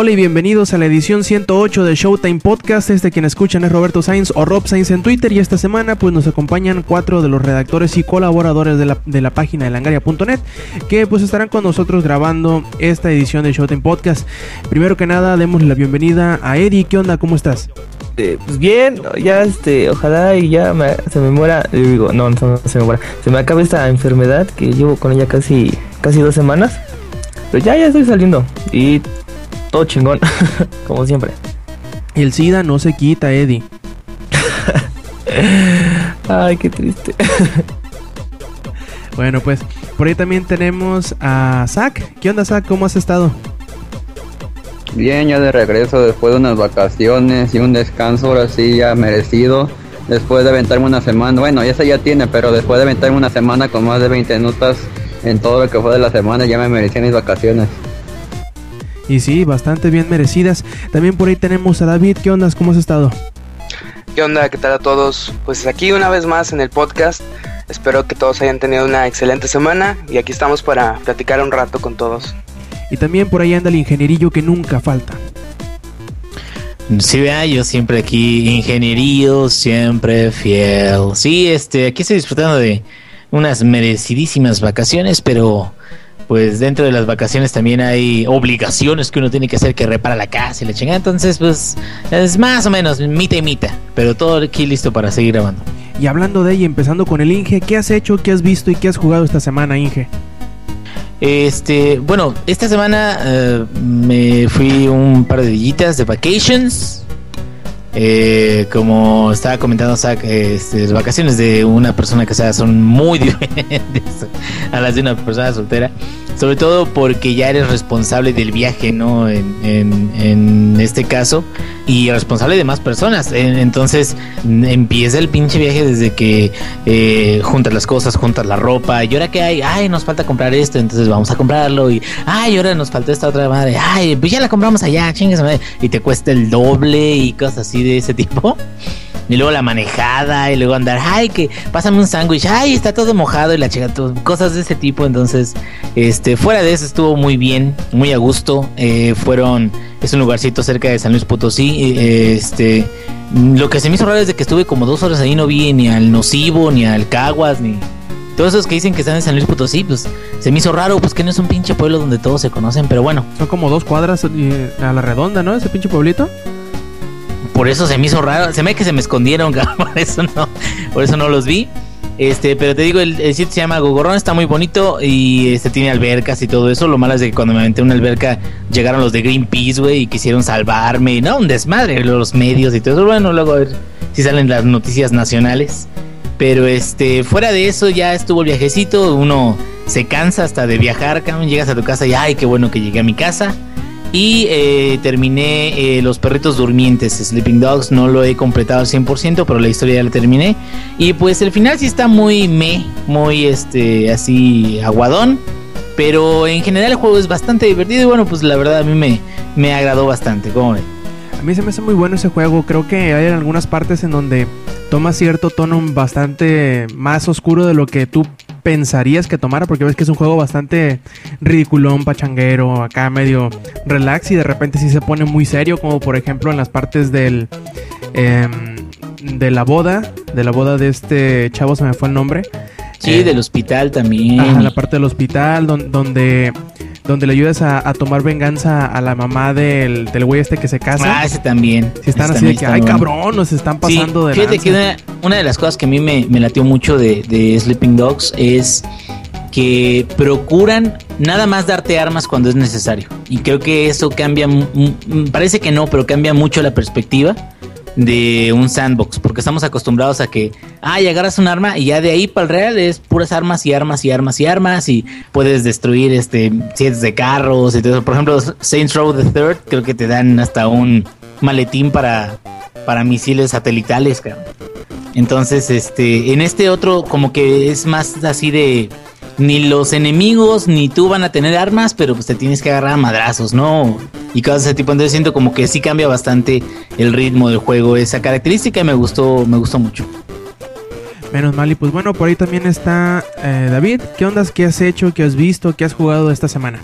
Hola y bienvenidos a la edición 108 de Showtime Podcast. Este quien escuchan es Roberto Sainz o Rob Sainz en Twitter y esta semana pues nos acompañan cuatro de los redactores y colaboradores de la, de la página de langaria.net que pues estarán con nosotros grabando esta edición de Showtime Podcast. Primero que nada, demos la bienvenida a Eddie. ¿Qué onda? ¿Cómo estás? Eh, pues bien, ya este, ojalá y ya se me muera, no, no se me muera, se me acabe esta enfermedad que llevo con ella casi, casi dos semanas, pero ya, ya estoy saliendo y todo chingón, como siempre. El SIDA no se quita, Eddie. Ay, qué triste. Bueno, pues por ahí también tenemos a Zach. ¿Qué onda, Zach? ¿Cómo has estado? Bien, ya de regreso después de unas vacaciones y un descanso ahora sí ya merecido. Después de aventarme una semana, bueno, esa ya tiene, pero después de aventarme una semana con más de 20 notas en todo lo que fue de la semana, ya me merecía mis vacaciones. Y sí, bastante bien merecidas. También por ahí tenemos a David. ¿Qué onda? ¿Cómo has estado? ¿Qué onda? ¿Qué tal a todos? Pues aquí una vez más en el podcast. Espero que todos hayan tenido una excelente semana y aquí estamos para platicar un rato con todos. Y también por ahí anda el ingenierillo que nunca falta. Sí, vea, yo siempre aquí, ingenierío, siempre fiel. Sí, este, aquí estoy disfrutando de unas merecidísimas vacaciones, pero pues dentro de las vacaciones también hay obligaciones que uno tiene que hacer, que repara la casa y la chingada. Entonces, pues, es más o menos mitad y mitad, pero todo aquí listo para seguir grabando. Y hablando de ella, empezando con el Inge, ¿qué has hecho, qué has visto y qué has jugado esta semana, Inge? Este, bueno, esta semana eh, me fui un par de dillitas de vacations. Eh, como estaba comentando Zach, este, las vacaciones de una persona casada son muy diferentes a las de una persona soltera. Sobre todo porque ya eres responsable del viaje, ¿no? En, en- en este caso. Y responsable de más personas. En- Entonces empieza el pinche viaje desde que eh, juntas las cosas, juntas la ropa. Y ahora que hay, ay, nos falta comprar esto, entonces vamos a comprarlo. Y ay, ahora nos faltó esta otra madre. Ay, pues ya la compramos allá, chingas. Y te cuesta el doble y cosas así de ese tipo. Y luego la manejada y luego andar, ay, que pásame un sándwich, ay, está todo mojado y la chica, cosas de ese tipo. Entonces, este, fuera de eso estuvo muy bien, muy a gusto. Eh, fueron, es un lugarcito cerca de San Luis Potosí. este, lo que se me hizo raro es de que estuve como dos horas ahí, no vi ni al Nocivo, ni al Caguas, ni todos esos que dicen que están en San Luis Potosí, pues se me hizo raro, pues que no es un pinche pueblo donde todos se conocen, pero bueno. Son como dos cuadras eh, a la redonda, ¿no? Ese pinche pueblito. Por eso se me hizo raro. Se me que se me escondieron, por eso no, por eso no los vi. Este, pero te digo, el, sitio se llama Gogorrón, está muy bonito y este tiene albercas y todo eso. Lo malo es de que cuando me aventé en una alberca llegaron los de Greenpeace, güey, y quisieron salvarme. Y no, un desmadre, los medios y todo eso. Bueno, luego a ver si salen las noticias nacionales. Pero este, fuera de eso ya estuvo el viajecito. Uno se cansa hasta de viajar, cabrón. Llegas a tu casa y ay, qué bueno que llegué a mi casa. Y eh, terminé eh, Los Perritos Durmientes, Sleeping Dogs. No lo he completado al 100%, pero la historia ya la terminé. Y pues el final sí está muy me, muy este, así aguadón. Pero en general el juego es bastante divertido y bueno, pues la verdad a mí me, me agradó bastante. ¿Cómo? A mí se me hace muy bueno ese juego. Creo que hay algunas partes en donde toma cierto tono bastante más oscuro de lo que tú pensarías que tomara, porque ves que es un juego bastante ridiculón, pachanguero, acá medio relax y de repente sí se pone muy serio, como por ejemplo en las partes del em, de la boda, de la boda de este chavo se me fue el nombre. Sí, Eh, del hospital también. Ajá, la parte del hospital don- donde donde le ayudas a, a tomar venganza a la mamá del, del güey este que se casa. Ah, ese también. si están Ese así de que, ay bueno". cabrón, nos están pasando de fíjate lanza". que una, una de las cosas que a mí me, me latió mucho de, de Sleeping Dogs es que procuran nada más darte armas cuando es necesario. Y creo que eso cambia, parece que no, pero cambia mucho la perspectiva de un sandbox, porque estamos acostumbrados a que, ay, agarras un arma y ya de ahí para el real es puras armas y armas y armas y armas y puedes destruir este sets de carros y todo eso. Por ejemplo, Saints Row the Third creo que te dan hasta un maletín para, para misiles satelitales. Entonces, este, en este otro como que es más así de ni los enemigos ni tú van a tener armas, pero pues te tienes que agarrar a madrazos, ¿no? Y cosas de ese tipo. Entonces siento como que sí cambia bastante el ritmo del juego, esa característica y me gustó, me gustó mucho. Menos mal, y pues bueno, por ahí también está eh, David. ¿Qué ondas? ¿Qué has hecho? ¿Qué has visto? ¿Qué has jugado esta semana?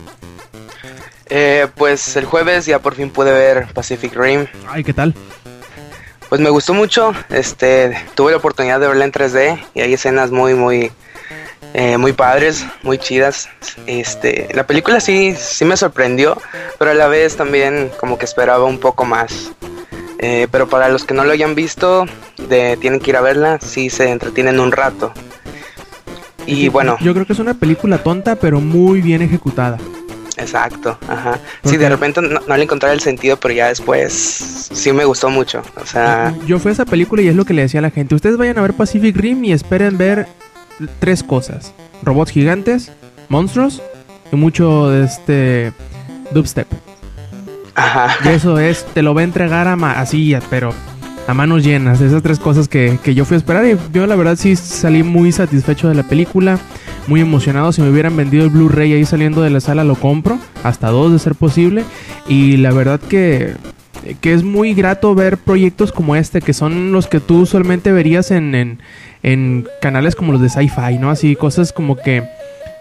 Eh, pues el jueves ya por fin pude ver Pacific Rim. Ay, ¿qué tal? Pues me gustó mucho. Este, tuve la oportunidad de verla en 3D y hay escenas muy, muy, eh, muy padres, muy chidas. Este, la película sí, sí me sorprendió, pero a la vez también como que esperaba un poco más. Eh, pero para los que no lo hayan visto, de, tienen que ir a verla, sí se entretienen un rato. Y bueno, Yo creo que es una película tonta, pero muy bien ejecutada. exacto, ajá. ¿Por Sí, de repente no, no le encontré el sentido, pero ya después sí me gustó mucho. O sea, Yo fui a esa película y es lo que le decía a la gente. Ustedes vayan a ver Pacific Rim y esperen ver tres cosas. Robots gigantes, monstruos y mucho de este dubstep. ajá. Y eso es, te lo va a entregar a ma- así, pero a manos llenas. Esas tres cosas que, que yo fui a esperar. Y yo la verdad sí salí muy satisfecho de la película. Muy emocionado. Si me hubieran vendido el Blu-ray ahí saliendo de la sala lo compro. Hasta dos de ser posible. Y la verdad que, que es muy grato ver proyectos como este. Que son los que tú usualmente verías en, en, canales como los de sci-fi, ¿no? Así cosas como que...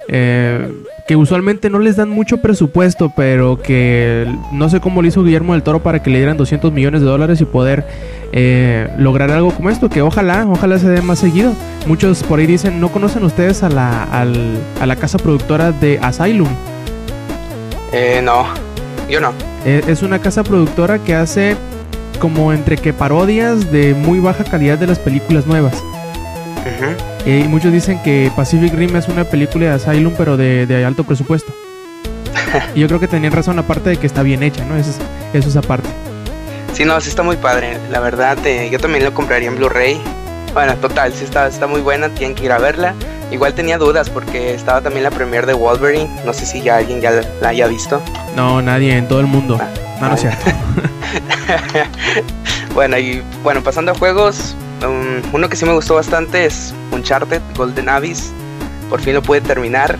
eh, que usualmente no les dan mucho presupuesto, pero que no sé cómo lo hizo Guillermo del Toro para que le dieran 200 millones de dólares y poder eh, lograr algo como esto, que ojalá, ojalá se dé más seguido. Muchos por ahí dicen, ¿no conocen ustedes a la, a la casa productora de Asylum? Eh, no, yo no. Eh, es una casa productora que hace como entre que parodias de muy baja calidad de las películas nuevas. Eh, y muchos dicen que Pacific Rim es una película de Asylum, pero de, de alto presupuesto. y yo creo que tenían razón, aparte de que está bien hecha, ¿no? Eso es, eso es aparte. Sí, no, sí está muy padre. La verdad, eh, yo también lo compraría en Blu-ray. Bueno, total, sí está, está muy buena, tienen que ir a verla. Igual tenía dudas porque estaba también la premiere de Wolverine. No sé si ya alguien ya la, haya visto. No, nadie en todo el mundo. Ah, No, no cierto. bueno, y bueno, pasando a juegos, um, uno que sí me gustó bastante es Uncharted Golden Abyss. Por fin lo pude terminar.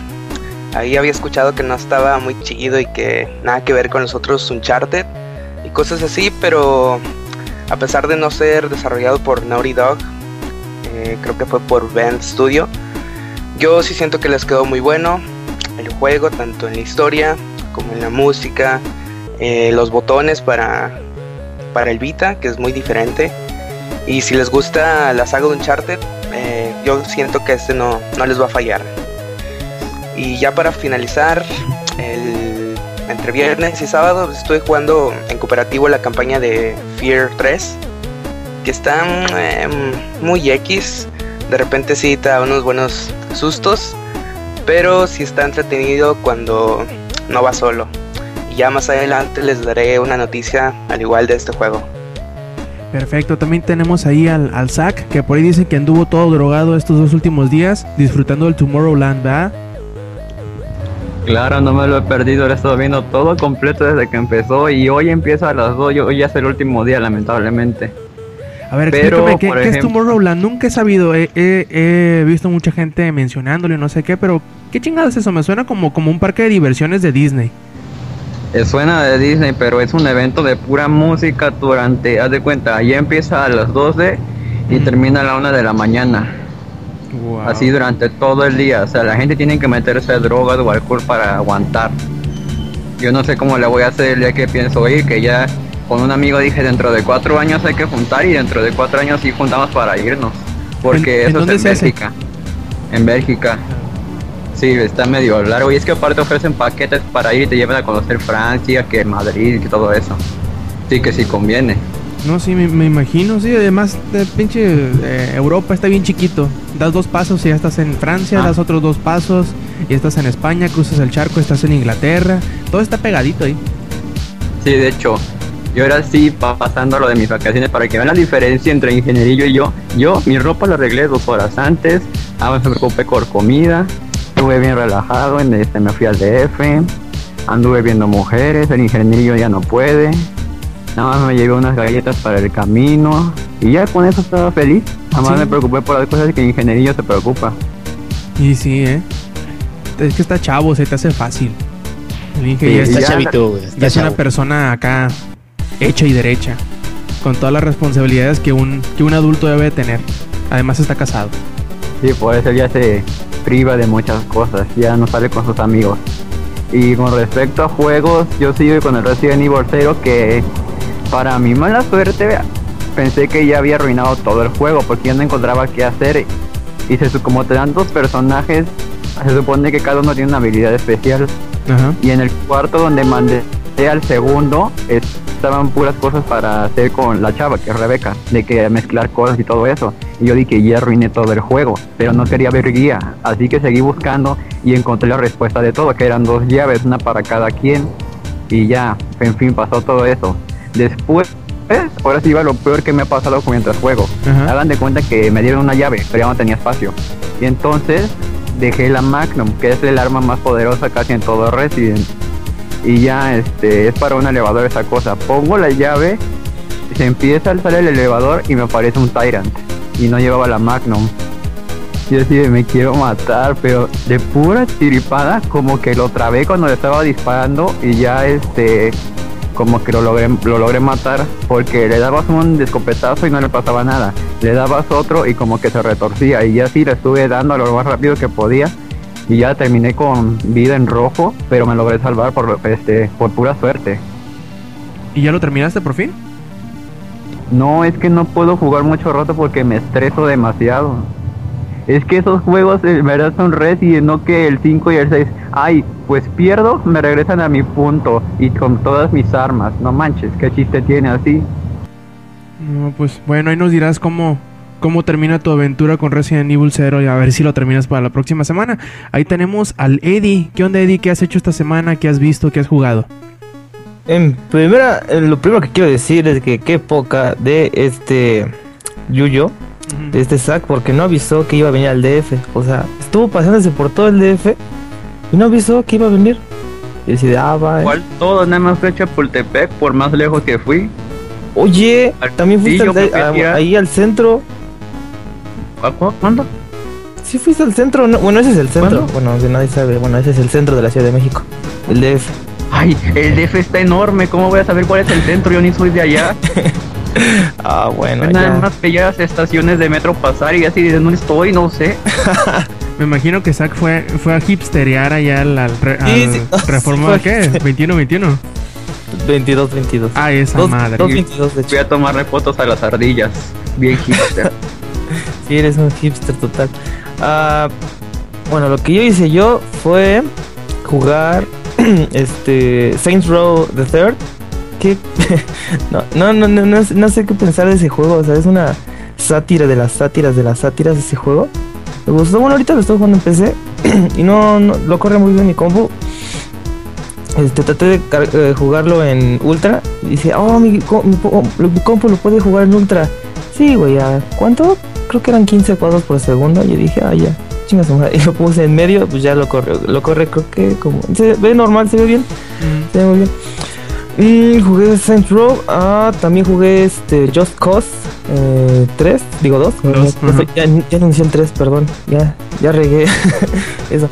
Ahí había escuchado que no estaba muy chido y que nada que ver con los otros Uncharted y cosas así, pero a pesar de no ser desarrollado por Naughty Dog, eh, creo que fue por Bend Studio, yo sí siento que les quedó muy bueno el juego, tanto en la historia como en la música, eh, los botones para, para el Vita, que es muy diferente. Y si les gusta la saga de Uncharted, eh, yo siento que este no, no les va a fallar. Y ya para finalizar, el, entre viernes y sábado estoy jugando en cooperativo la campaña de Fear 3, que está eh, muy X. De repente sí te da unos buenos sustos, pero sí está entretenido cuando no va solo. Y ya más adelante les daré una noticia al igual de este juego. Perfecto, también tenemos ahí al, al Zack, que por ahí dicen que anduvo todo drogado estos dos últimos días, disfrutando del Tomorrowland, ¿verdad? Claro, no me lo he perdido, lo he estado viendo todo completo desde que empezó y hoy empieza a las 2, hoy ya es el último día lamentablemente. A ver, Pero, explícame, ¿qué, qué es ejemplo- Tomorrowland? Nunca he sabido, he, he- he visto mucha gente mencionándolo y no sé qué, pero ¿qué chingada es eso? Me suena como, como un parque de diversiones de Disney. Eh, Suena de Disney, pero es un evento de pura música durante, haz de cuenta, ya empieza a las 12 y termina a la 1 de la mañana. Wow. Así durante todo el día. O sea, la gente tiene que meterse drogas o alcohol para aguantar. Yo no sé cómo le voy a hacer el día que pienso ir, que ya con un amigo dije dentro de cuatro años hay que juntar y dentro de cuatro años sí juntamos para irnos. Porque ¿En- en eso dónde es se en hace? Bélgica. En Bélgica. Sí, está medio largo. Y es que aparte ofrecen paquetes para ir y te llevan a conocer Francia, que Madrid, que todo eso. Sí, que sí conviene. No, sí, me, me imagino, sí, además de pinche eh, Europa está bien chiquito. Das dos pasos y ya estás en Francia, Ah. das otros dos pasos y estás en España, cruzas el charco, estás en Inglaterra. Todo está pegadito ahí. Sí, de hecho, yo ahora sí pa- pasando lo de mis vacaciones para que vean la diferencia entre ingenierillo y yo. Yo mi ropa la arreglé dos horas antes, ah, me preocupé por comida, estuve bien relajado, en este, me fui al DF, anduve viendo mujeres, el ingenierillo ya no puede, nada más me llevé unas galletas para el camino y ya con eso estaba feliz. Nada más Sí. me preocupé por las cosas que el ingenierillo se preocupa. Y sí, ¿eh? es que está chavo, se te hace fácil. El Inge Sí, Está ya- chavito, güey. ya es una persona acá hecha y derecha. Con todas las responsabilidades que un, que un adulto debe de tener. Además está casado. Sí, por eso ya se priva de muchas cosas, ya no sale con sus amigos. Y con respecto a juegos, yo sigo con el Resident Evil 0 que para mi mala suerte pensé que ya había arruinado todo el juego porque ya no encontraba qué hacer. Y se, como te dan dos personajes, se supone que cada uno tiene una habilidad especial. Ajá. Y en el cuarto donde mandé al segundo estaban puras cosas para hacer con la chava, que es Rebeca, de que mezclar cosas y todo eso. Y yo dije, ya arruiné todo el juego, pero no quería ver guía. Así que seguí buscando y encontré la respuesta de todo, que eran dos llaves, una para cada quien. Y ya, en fin, pasó todo eso. Después, ahora sí va lo peor que me ha pasado mientras juego. Ajá. Hagan de cuenta que me dieron una llave, pero ya no tenía espacio. Y entonces dejé la Magnum, que es el arma más poderosa casi en todo Resident. Y ya este es para un elevador esa cosa. Pongo la llave, se empieza a alzar el elevador y me aparece un Tyrant. Y no llevaba la Magnum. Y así me quiero matar, pero de pura chiripada, como que lo trabé cuando le estaba disparando y ya este como que lo logré, lo logré matar porque le dabas un escopetazo y no le pasaba nada. Le dabas otro y como que se retorcía y ya sí le estuve dando lo más rápido que podía y ya terminé con vida en rojo, pero me logré salvar por este por pura suerte. ¿Y ya lo terminaste por fin? No, es que no puedo jugar mucho rato porque me estreso demasiado. Es que esos juegos en verdad son Resident, no que el 5 y el 6. Ay, pues pierdo, me regresan a mi punto y con todas mis armas. No manches, qué chiste tiene así. No, pues bueno, ahí nos dirás cómo, cómo termina tu aventura con Resident Evil 0 y a ver si lo terminas para la próxima semana. Ahí tenemos al Eddie. ¿Qué onda, Eddie? ¿Qué has hecho esta semana? ¿Qué has visto? ¿Qué has jugado? En primera, eh, lo primero que quiero decir es que qué poca de este Yuyo, de este Zack, porque no avisó que iba a venir al DF. O sea, estuvo pasándose por todo el DF y no avisó que iba a venir. Y decide, ah, va. Igual todo, nada más fue a Chapultepec, por más lejos que fui. Oye, también fuiste castillo, al a- ya- ahí al centro. ¿A cu- ¿Cuándo? Sí fuiste al centro, ¿no? bueno, ese es el centro. ¿Cuándo? Bueno, si nadie sabe, bueno, ese es el centro de la Ciudad de México, el DF. Ay, el DF está enorme, ¿cómo voy a saber cuál es el centro? Yo ni soy de allá. Ah, bueno, Nada ya. más ya las estaciones de metro pasar y así de no estoy, no sé. Me imagino que Zack fue, fue a hipsterear allá al, al re- Sí, al sí. Reforma, Sí, ¿qué? fue. 21-21. 22, 22. Ah, esa Dos- madre. dos 22, de hecho. Voy a tomarle fotos a las ardillas. Bien hipster. Sí, eres un hipster total. Ah, bueno, lo que yo hice yo fue jugar este Saints Row the Third. Que no, no, no, no, no, sé qué pensar de ese juego. O sea, es una sátira de las sátiras de las sátiras de ese juego. Me gustó, bueno, ahorita lo estoy jugando en PC y no, lo corre muy bien mi compu. Este, traté de eh, jugarlo en ultra y dice, oh, mi, mi, mi compu lo puede jugar en ultra. Sí, güey, ¿a cuánto? Creo que eran 15 cuadros por segundo. Y yo dije, ah, ya, chingas. Y lo puse en medio, pues ya lo corre, lo corre, creo que como. Se ve normal, se ve bien, Mm. se ve muy bien. Mm, jugué Saints Row, ah, también jugué este Just Cause eh, 3, digo 2. Dos, ya, ajá. ya, ya anuncié el 3, perdón, ya, ya regué eso.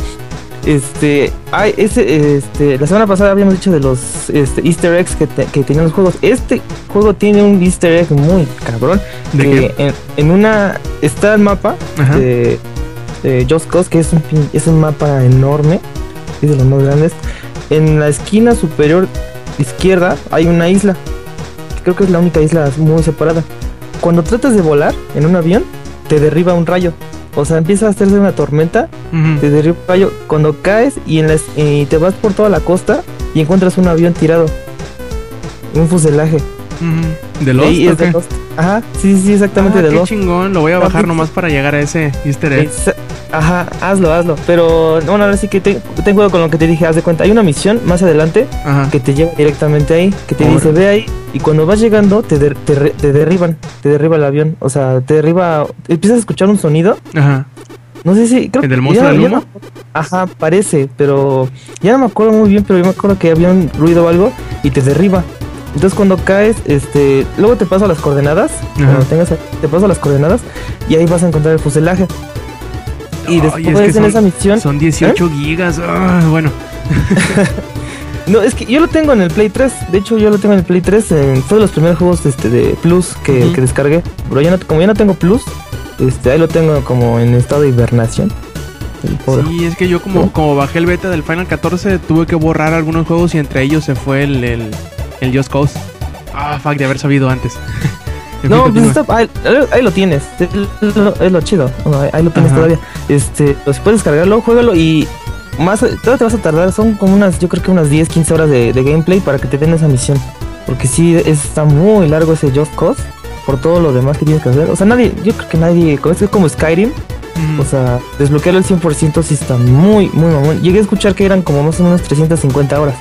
Este, ay, ese, este, la semana pasada habíamos dicho de los este, Easter eggs que, te- que tenían los juegos. Este juego tiene un Easter egg muy cabrón. ¿De que en, en una está el mapa Ajá. de, de Just Cause, que es un, pin- es un mapa enorme, es de los más grandes. En la esquina superior izquierda hay una isla. Creo que es la única isla muy separada. Cuando tratas de volar en un avión, te derriba un rayo. O sea, empieza a hacerse una tormenta derriba un rayo cuando caes y, en las- y te vas por toda la costa y encuentras un avión tirado. Un fuselaje. ¿De Lost o es de? Lost. Ajá, sí, sí, exactamente Ah, de qué Lost. chingón. Lo voy a bajar nomás para llegar a ese Easter egg. Exa- Ajá, hazlo, hazlo. Pero bueno, ahora sí que te- con lo que te dije. Haz de cuenta, hay una misión más adelante Ajá. que te lleva directamente ahí, que te dice ve ahí y cuando vas llegando te, der- te, te derriban, te derriba el avión. O sea, te derriba, empiezas a escuchar un sonido. Ajá. No sé si creo ¿El del que- monstruo del humo? no- ajá, parece, pero ya no me acuerdo muy bien, pero yo me acuerdo que había un ruido o algo y te derriba. Entonces cuando caes, este, luego te paso las coordenadas, cuando tengas, te paso las coordenadas y ahí vas a encontrar el fuselaje. Y Ay, después es que en esa misión... Son 18 gigas. ah, bueno, No, es que yo lo tengo en el Play 3. De hecho, yo lo tengo en el Play 3. En todos los primeros juegos este, de Plus que, que descargué. Pero ya no, como ya no tengo Plus, este, ahí lo tengo como en estado de hibernación. Sí, es que yo como, como bajé el beta del Final 14, tuve que borrar algunos juegos y entre ellos se fue el, el, el Just Cause. Ah, fuck, de haber sabido antes. No, pues está, ahí, ahí lo tienes. Es lo, es lo chido. Bueno, ahí, ahí lo tienes Ajá. todavía. Este, pues puedes descargarlo, juégalo y más todavía te vas a tardar. Son como unas, yo creo que unas 10, 15 horas de, de gameplay para que te den esa misión. Porque sí, está muy largo ese Just Cause. Por todo lo demás que tienes que hacer. O sea, nadie, yo creo que nadie, es como Skyrim, Ujú. o sea, desbloquearlo al 100% sí está muy, muy mamón. Llegué a escuchar que eran como más o menos 350 horas.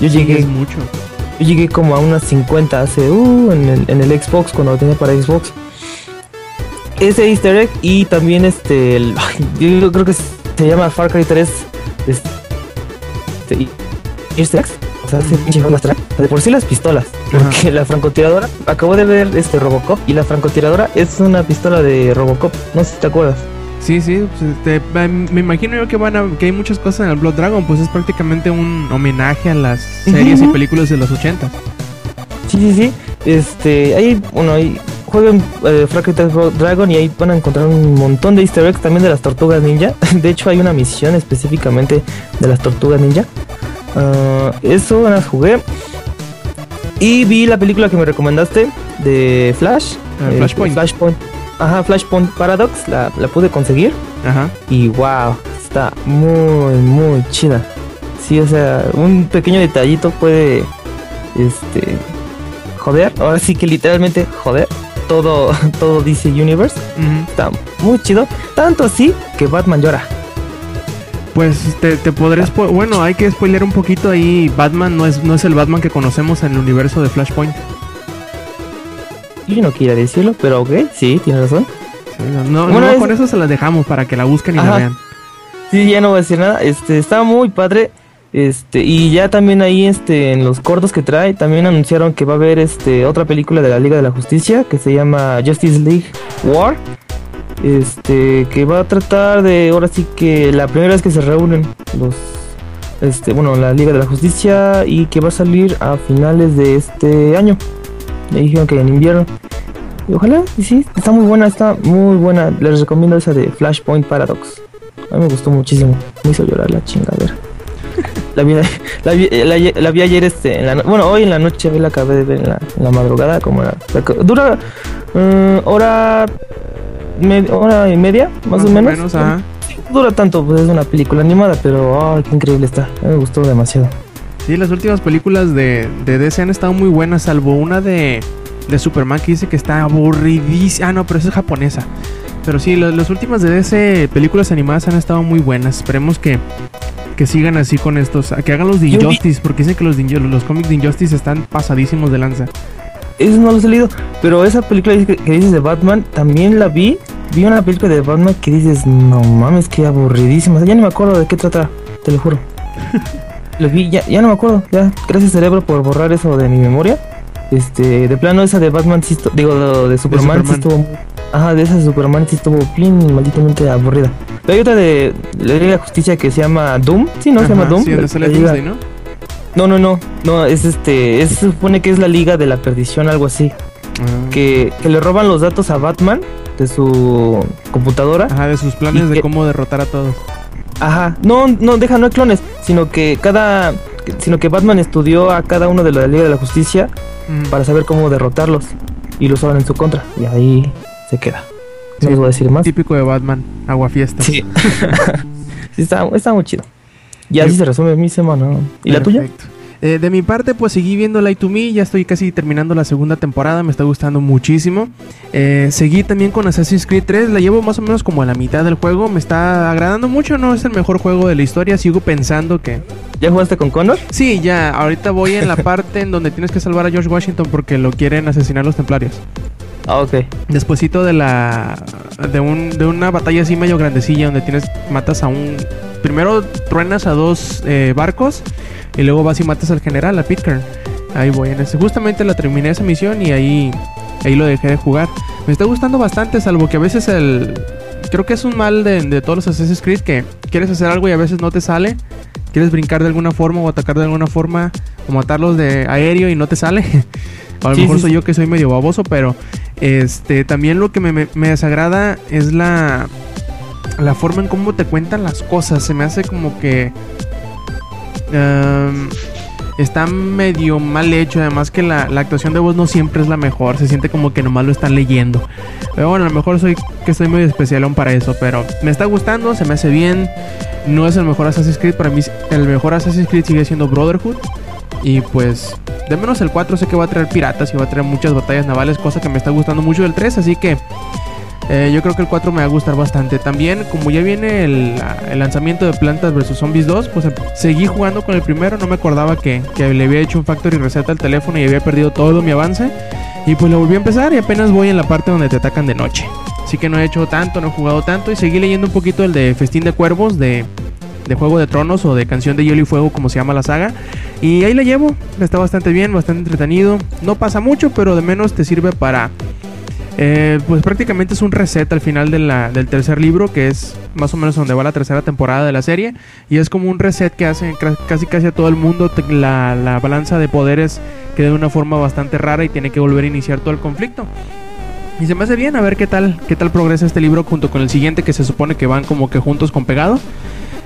Yo Sí, llegué es mucho. Yo llegué como a unas 50 hace, uh, en el, en el Xbox, cuando lo tenía para Xbox. Ese easter egg y también este, el, yo creo que se llama Far Cry 3, este, easter eggs. O sea, ese pinche. De por sí las pistolas. Porque la francotiradora, acabo de ver este Robocop y la francotiradora es una pistola de Robocop. No sé si te acuerdas. Sí, sí, pues, este, me imagino yo que van a, que hay muchas cosas en el Blood Dragon, pues es prácticamente un homenaje a las series y películas de los 80. Sí, sí, sí. Este, ahí, bueno, ahí jueguen eh, Far Cry 3 Dragon y ahí van a encontrar un montón de easter eggs también de las tortugas ninja. De hecho, hay una misión específicamente de las tortugas ninja. Ah, eso las jugué. Y vi la película que me recomendaste de Flash. Ah, Flashpoint. Flashpoint. Ajá, Flashpoint Paradox. La, la pude conseguir. Ajá. Y wow, está muy, muy chida. Sí, o sea, un pequeño detallito puede, este, joder. Ahora sí que literalmente joder todo, todo DC Universe. Ujú. Está muy chido. Tanto así que Batman llora. Pues te, te podré spo- bueno, hay que spoilear un poquito ahí. Batman no es, no es el Batman que conocemos en el universo de Flashpoint. Yo no quiero decirlo, pero ok, sí, tiene razón. Sí, no, no, Bueno, no, es- con eso se las dejamos para que la busquen y la vean. Sí, ya no voy a decir nada. Este, está muy padre. Este, y ya también ahí, este, en los cortos que trae, también anunciaron que va a haber este otra película de la Liga de la Justicia que se llama Justice League War. Este, que va a tratar de ahora sí que la primera vez que se reúnen los este, bueno, la Liga de la Justicia y que va a salir a finales de este año. Me dijeron que en invierno. Y ojalá, y sí, está muy buena, está muy buena. Les recomiendo esa de Flashpoint Paradox. A mí me gustó muchísimo. Me hizo llorar la chingadera. La vi, la vi, la, la vi ayer, este, en la no- bueno, hoy en la noche la acabé de ver en la, en madrugada, como la, dura eh, hora, me- hora y media, más, o menos. ajá. Sí, dura tanto, pues es una película animada, pero ay, qué increíble está. Me gustó demasiado. Sí, las últimas películas de, de DC han estado muy buenas, salvo una de, de Superman que dice que está aburridísima. Ah, no, pero esa es japonesa. Pero sí, la- las últimas de DC, películas animadas han estado muy buenas. Esperemos que, que sigan así con estos, que hagan los de Injustice, porque dicen que los, de los cómics de Injustice están pasadísimos de lanza. Eso no lo he leído, pero esa película que, que dices de Batman, también la vi. Vi una película de Batman que dices, no mames, qué aburridísima. O sea, ya ni me acuerdo de qué trata, te lo juro. Lo vi, ya, ya no me acuerdo. Ya, gracias cerebro por borrar eso de mi memoria. Este, de plano esa de Batman sí digo, de, de Superman, sí estuvo Ajá, de esa de Superman sí estuvo bien malditamente aburrida. Pero hay otra de la Liga de Justicia que se llama Doom, sí, ¿no? se llama Doom. Sí, donde sale Doomsday, ¿no? No, no, no, no, es este, es, se supone que es la Liga de la Perdición, algo así Ah. que, que le roban los datos a Batman de su computadora. Ajá, de sus planes de que- cómo derrotar a todos. Ajá. No, no, deja, no hay clones, sino que cada sino que Batman estudió a cada uno de la Liga de la Justicia para saber cómo derrotarlos y lo usaban en su contra y ahí se queda. No Sí. les voy a decir más. Típico de Batman, agua fiesta. Sí. Sí, está, está muy chido. Y así Sí. se resume mi semana. ¿Y la tuya? Perfecto. Eh, de mi parte, pues seguí viendo Light to Me, ya estoy casi terminando la segunda temporada, me está gustando muchísimo. Eh, seguí también con Assassin's Creed 3, la llevo más o menos como a la mitad del juego, me está agradando mucho, no es el mejor juego de la historia, sigo pensando que... ¿Ya jugaste con Connor? Sí, ya, ahorita voy en la parte en donde tienes que salvar a George Washington porque lo quieren asesinar los templarios. Ah, ok. Despuésito de la de un de una batalla así medio grandecilla donde tienes matas a un primero truenas a dos eh, barcos y luego vas y matas al general a Pitcairn. Ahí voy en ese. Justamente la terminé esa misión y ahí ahí lo dejé de jugar. Me está gustando bastante, salvo que a veces el creo que es un mal de, de todos los Assassin's Creed que quieres hacer algo y a veces no te sale. Quieres brincar de alguna forma o atacar de alguna forma o matarlos de aéreo y no te sale. o a lo Sí, mejor sí, soy yo que soy medio baboso, pero este también lo que me, me- me desagrada es la la forma en cómo te cuentan las cosas. Se me hace como que em, está medio mal hecho. Además que la, la actuación de voz no siempre es la mejor. Se siente como que nomás lo están leyendo. Pero bueno, a lo mejor soy que estoy medio especialón para eso. Pero me está gustando, se me hace bien. No es el mejor Assassin's Creed. Para mí el mejor Assassin's Creed sigue siendo Brotherhood. Y pues, de menos el 4 sé que va a traer piratas y va a traer muchas batallas navales, cosa que me está gustando mucho del 3. Así que eh, yo creo que el 4 me va a gustar bastante. También, como ya viene el, lanzamiento de Plantas vs Zombies 2, pues em- seguí jugando con el primero. No me acordaba que, que le había hecho un factory reset al teléfono y había perdido todo mi avance. Y pues lo volví a empezar y apenas voy en la parte donde te atacan de noche. Así que no he hecho tanto, no he jugado tanto. Y seguí leyendo un poquito el de Festín de Cuervos, de, de Juego de Tronos o de Canción de Hielo y Fuego, como se llama la saga. Y ahí la llevo, está bastante bien, bastante entretenido. No pasa mucho, pero de menos te sirve para eh, pues prácticamente es un reset al final del tercer libro, que es más o menos donde va la tercera temporada de la serie. Y es como un reset que hace cra- casi casi a todo el mundo. La, la balanza de poderes queda de una forma bastante rara y tiene que volver a iniciar todo el conflicto. Y se me hace bien a ver qué tal, qué tal progresa este libro junto con el siguiente que se supone que van como que juntos con pegado.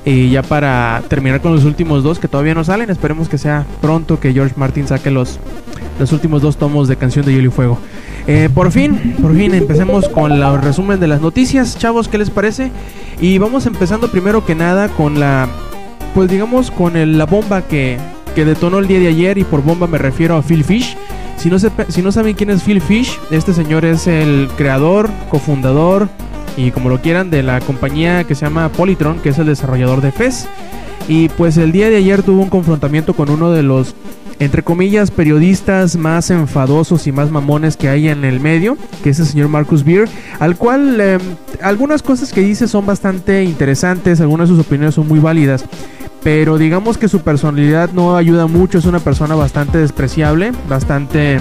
Y ya para terminar con los últimos dos que todavía no salen, esperemos que sea pronto que George Martin saque los, los últimos dos tomos de Canción de Hielo y Fuego. Eh, por fin, por fin empecemos con el resumen de las noticias, chavos, ¿qué les parece? Y vamos empezando primero que nada con la, pues digamos, con el- la bomba que, que detonó el día de ayer y por bomba me refiero a Phil Fish. Si no, si no saben quién es Phil Fish, este señor es el creador, cofundador y como lo quieran de la compañía que se llama Polytron, que es el desarrollador de Fez. Y pues el día de ayer tuvo un confrontamiento con uno de los, entre comillas, periodistas más enfadosos y más mamones que hay en el medio, que es el señor Marcus Beer, al cual eh, algunas cosas que dice son bastante interesantes, algunas de sus opiniones son muy válidas. Pero digamos que su personalidad no ayuda mucho, es una persona bastante despreciable, bastante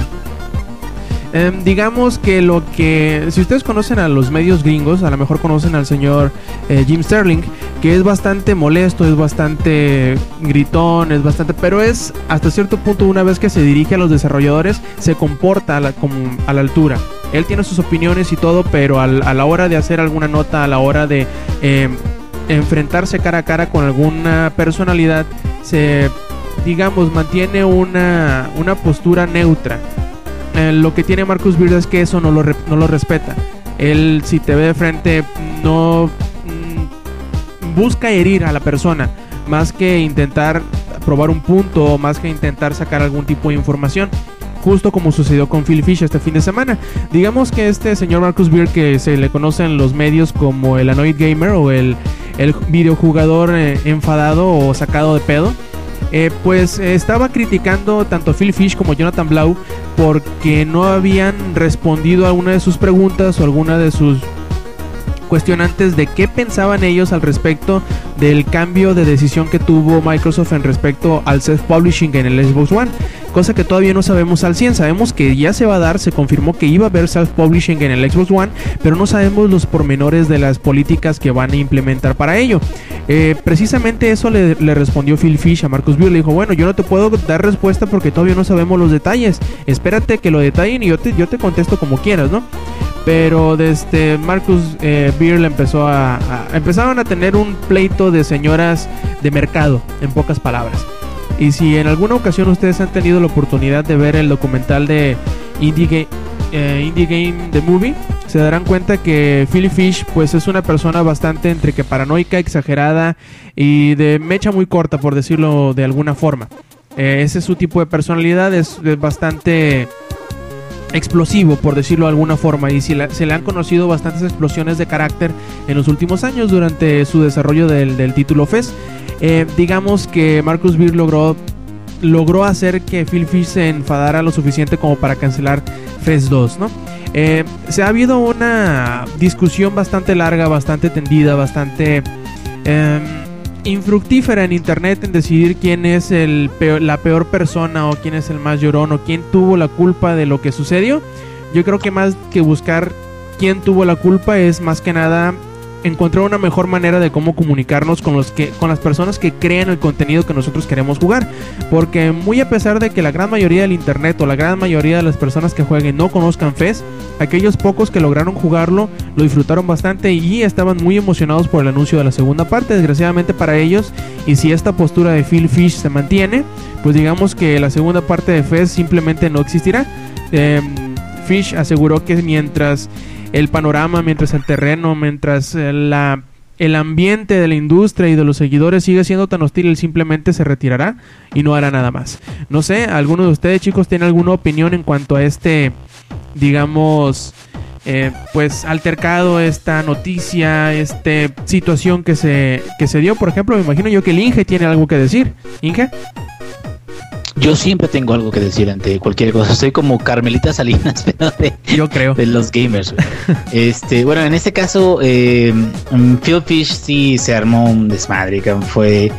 Em, digamos que lo que, si ustedes conocen a los medios gringos, a lo mejor conocen al señor eh, Jim Sterling, que es bastante molesto, es bastante gritón, es bastante, pero es hasta cierto punto una vez que se dirige a los desarrolladores, se comporta a la, como a la altura. Él tiene sus opiniones y todo, pero a la hora de hacer alguna nota, a la hora de em, enfrentarse cara a cara con alguna personalidad, se, digamos, mantiene una, una postura neutra. Eh, lo que tiene Marcus Beard es que eso no lo, no lo respeta. Él, si te ve de frente, no busca herir a la persona más que intentar probar un punto o más que intentar sacar algún tipo de información. Justo como sucedió con Phil Fish este fin de semana. Digamos que este señor Marcus Beard, que se le conoce en los medios como el Annoyed Gamer o el, el videojugador eh, enfadado o sacado de pedo, eh, pues eh, estaba criticando tanto Phil Fish como Jonathan Blau porque no habían respondido a alguna de sus preguntas o alguna de sus cuestionantes de qué pensaban ellos al respecto del cambio de decisión que tuvo Microsoft en respecto al self-publishing en el Xbox One, cosa que todavía no sabemos al 100, sabemos que ya se va a dar, se confirmó que iba a haber self-publishing en el Xbox One, pero no sabemos los pormenores de las políticas que van a implementar para ello. Eh, precisamente eso le, respondió Phil Fish a Marcus le dijo, bueno, yo no te puedo dar respuesta porque todavía no sabemos los detalles, espérate que lo detallen y yo te, yo te contesto como quieras, ¿no? Pero desde Marcus eh, empezó a, a- Empezaron a tener un pleito de señoras de mercado, en pocas palabras. Y si en alguna ocasión ustedes han tenido la oportunidad de ver el documental de Indie, Ga- eh, Indie Game The Movie, se darán cuenta que Philly Fish pues es una persona bastante entre que paranoica, exagerada y de mecha muy corta, por decirlo de alguna forma. Eh, ese es su tipo de personalidad, es bastante explosivo, por decirlo de alguna forma, y si se le han conocido bastantes explosiones de carácter en los últimos años durante su desarrollo del, del título FES. Eh, digamos que Marcus Beer logró, logró hacer que Phil Fish se enfadara lo suficiente como para cancelar FES 2, ¿no? Eh, se ha habido una discusión bastante larga, bastante tendida, bastante em, infructífera en internet en decidir quién es el peor- la peor persona o quién es el más llorón o quién tuvo la culpa de lo que sucedió. Yo creo que más que buscar quién tuvo la culpa es más que nada encontrar una mejor manera de cómo comunicarnos con los que con las personas que crean el contenido que nosotros queremos jugar, porque muy a pesar de que la gran mayoría del internet o la gran mayoría de las personas que jueguen no conozcan FES, aquellos pocos que lograron jugarlo lo disfrutaron bastante y estaban muy emocionados por el anuncio de la segunda parte, desgraciadamente para ellos, y si esta postura de Phil Fish se mantiene, pues digamos que la segunda parte de FES simplemente no existirá. Em, Fish aseguró que mientras el panorama, mientras el terreno, mientras eh, la, el ambiente de la industria y de los seguidores sigue siendo tan hostil, él simplemente se retirará y no hará nada más. No sé, ¿alguno de ustedes chicos tiene alguna opinión en cuanto a este, digamos, eh, pues altercado, esta noticia, esta situación que se, que se dio? Por ejemplo, me imagino yo que el Inge tiene algo que decir. Inge. Yo siempre tengo algo que decir ante cualquier cosa. Soy como Carmelita Salinas, pero de, Yo creo. de los gamers. este, bueno, en este caso, eh, mm, Phil Fish sí se armó un desmadre. Fue,